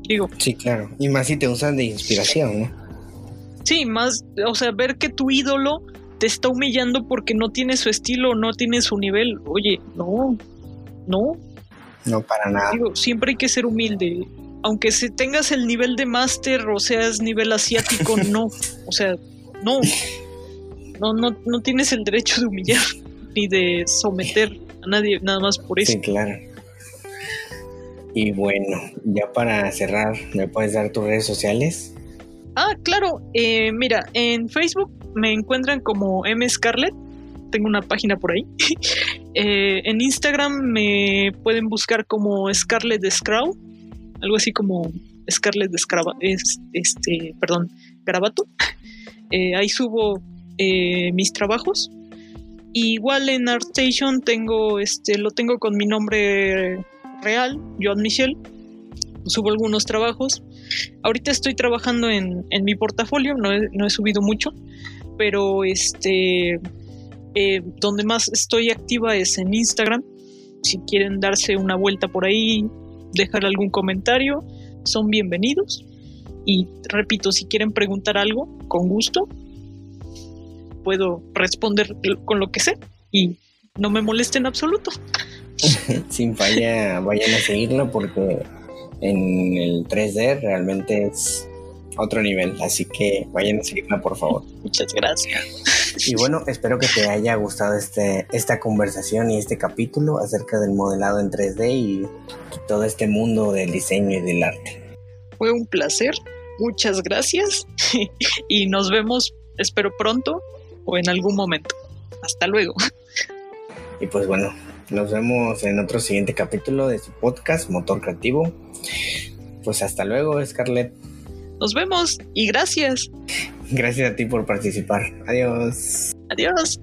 Digo. Sí, claro. Y más si te usan de inspiración, ¿no? Sí, más, o sea, ver que tu ídolo te está humillando porque no tiene su estilo, no tiene su nivel. Oye, no, no. No, para nada. Digo, siempre hay que ser humilde. Aunque se tengas el nivel de máster o seas nivel asiático, no. O sea, no. No, no, no tienes el derecho de humillar ni de someter a nadie nada más por eso. Sí, claro. Y bueno, ya para cerrar, ¿me puedes dar tus redes sociales? Ah, claro. Eh, mira, en Facebook me encuentran como M Scarlett. Tengo una página por ahí. Eh, en Instagram me pueden buscar como Scarlett Scrow. Algo así como Scarlett Escrava, este, perdón, Garabato. Eh, ahí subo eh, mis trabajos. igual en ArtStation tengo, este, lo tengo con mi nombre real, Joan Michel. Subo algunos trabajos. Ahorita estoy trabajando en, mi portafolio, no he, subido mucho, pero este, eh, donde más estoy activa es en Instagram. Si quieren darse una vuelta por ahí, dejar algún comentario, son bienvenidos. Y repito, si quieren preguntar algo, con gusto, puedo responder con lo que sé y no me moleste en absoluto. Sin falla, vayan a seguirlo porque en el 3D realmente es otro nivel, así que vayan a seguirla por favor. Muchas gracias. Y bueno, espero que te haya gustado este, esta conversación y este capítulo acerca del modelado en 3D y todo este mundo del diseño y del arte. Fue un placer, muchas gracias y nos vemos, espero pronto o en algún momento. Hasta luego. Y pues bueno, nos vemos en otro siguiente capítulo de su podcast Motor Creativo. Pues hasta luego, Scarlett. Nos vemos y gracias. Gracias a ti por participar. Adiós. Adiós.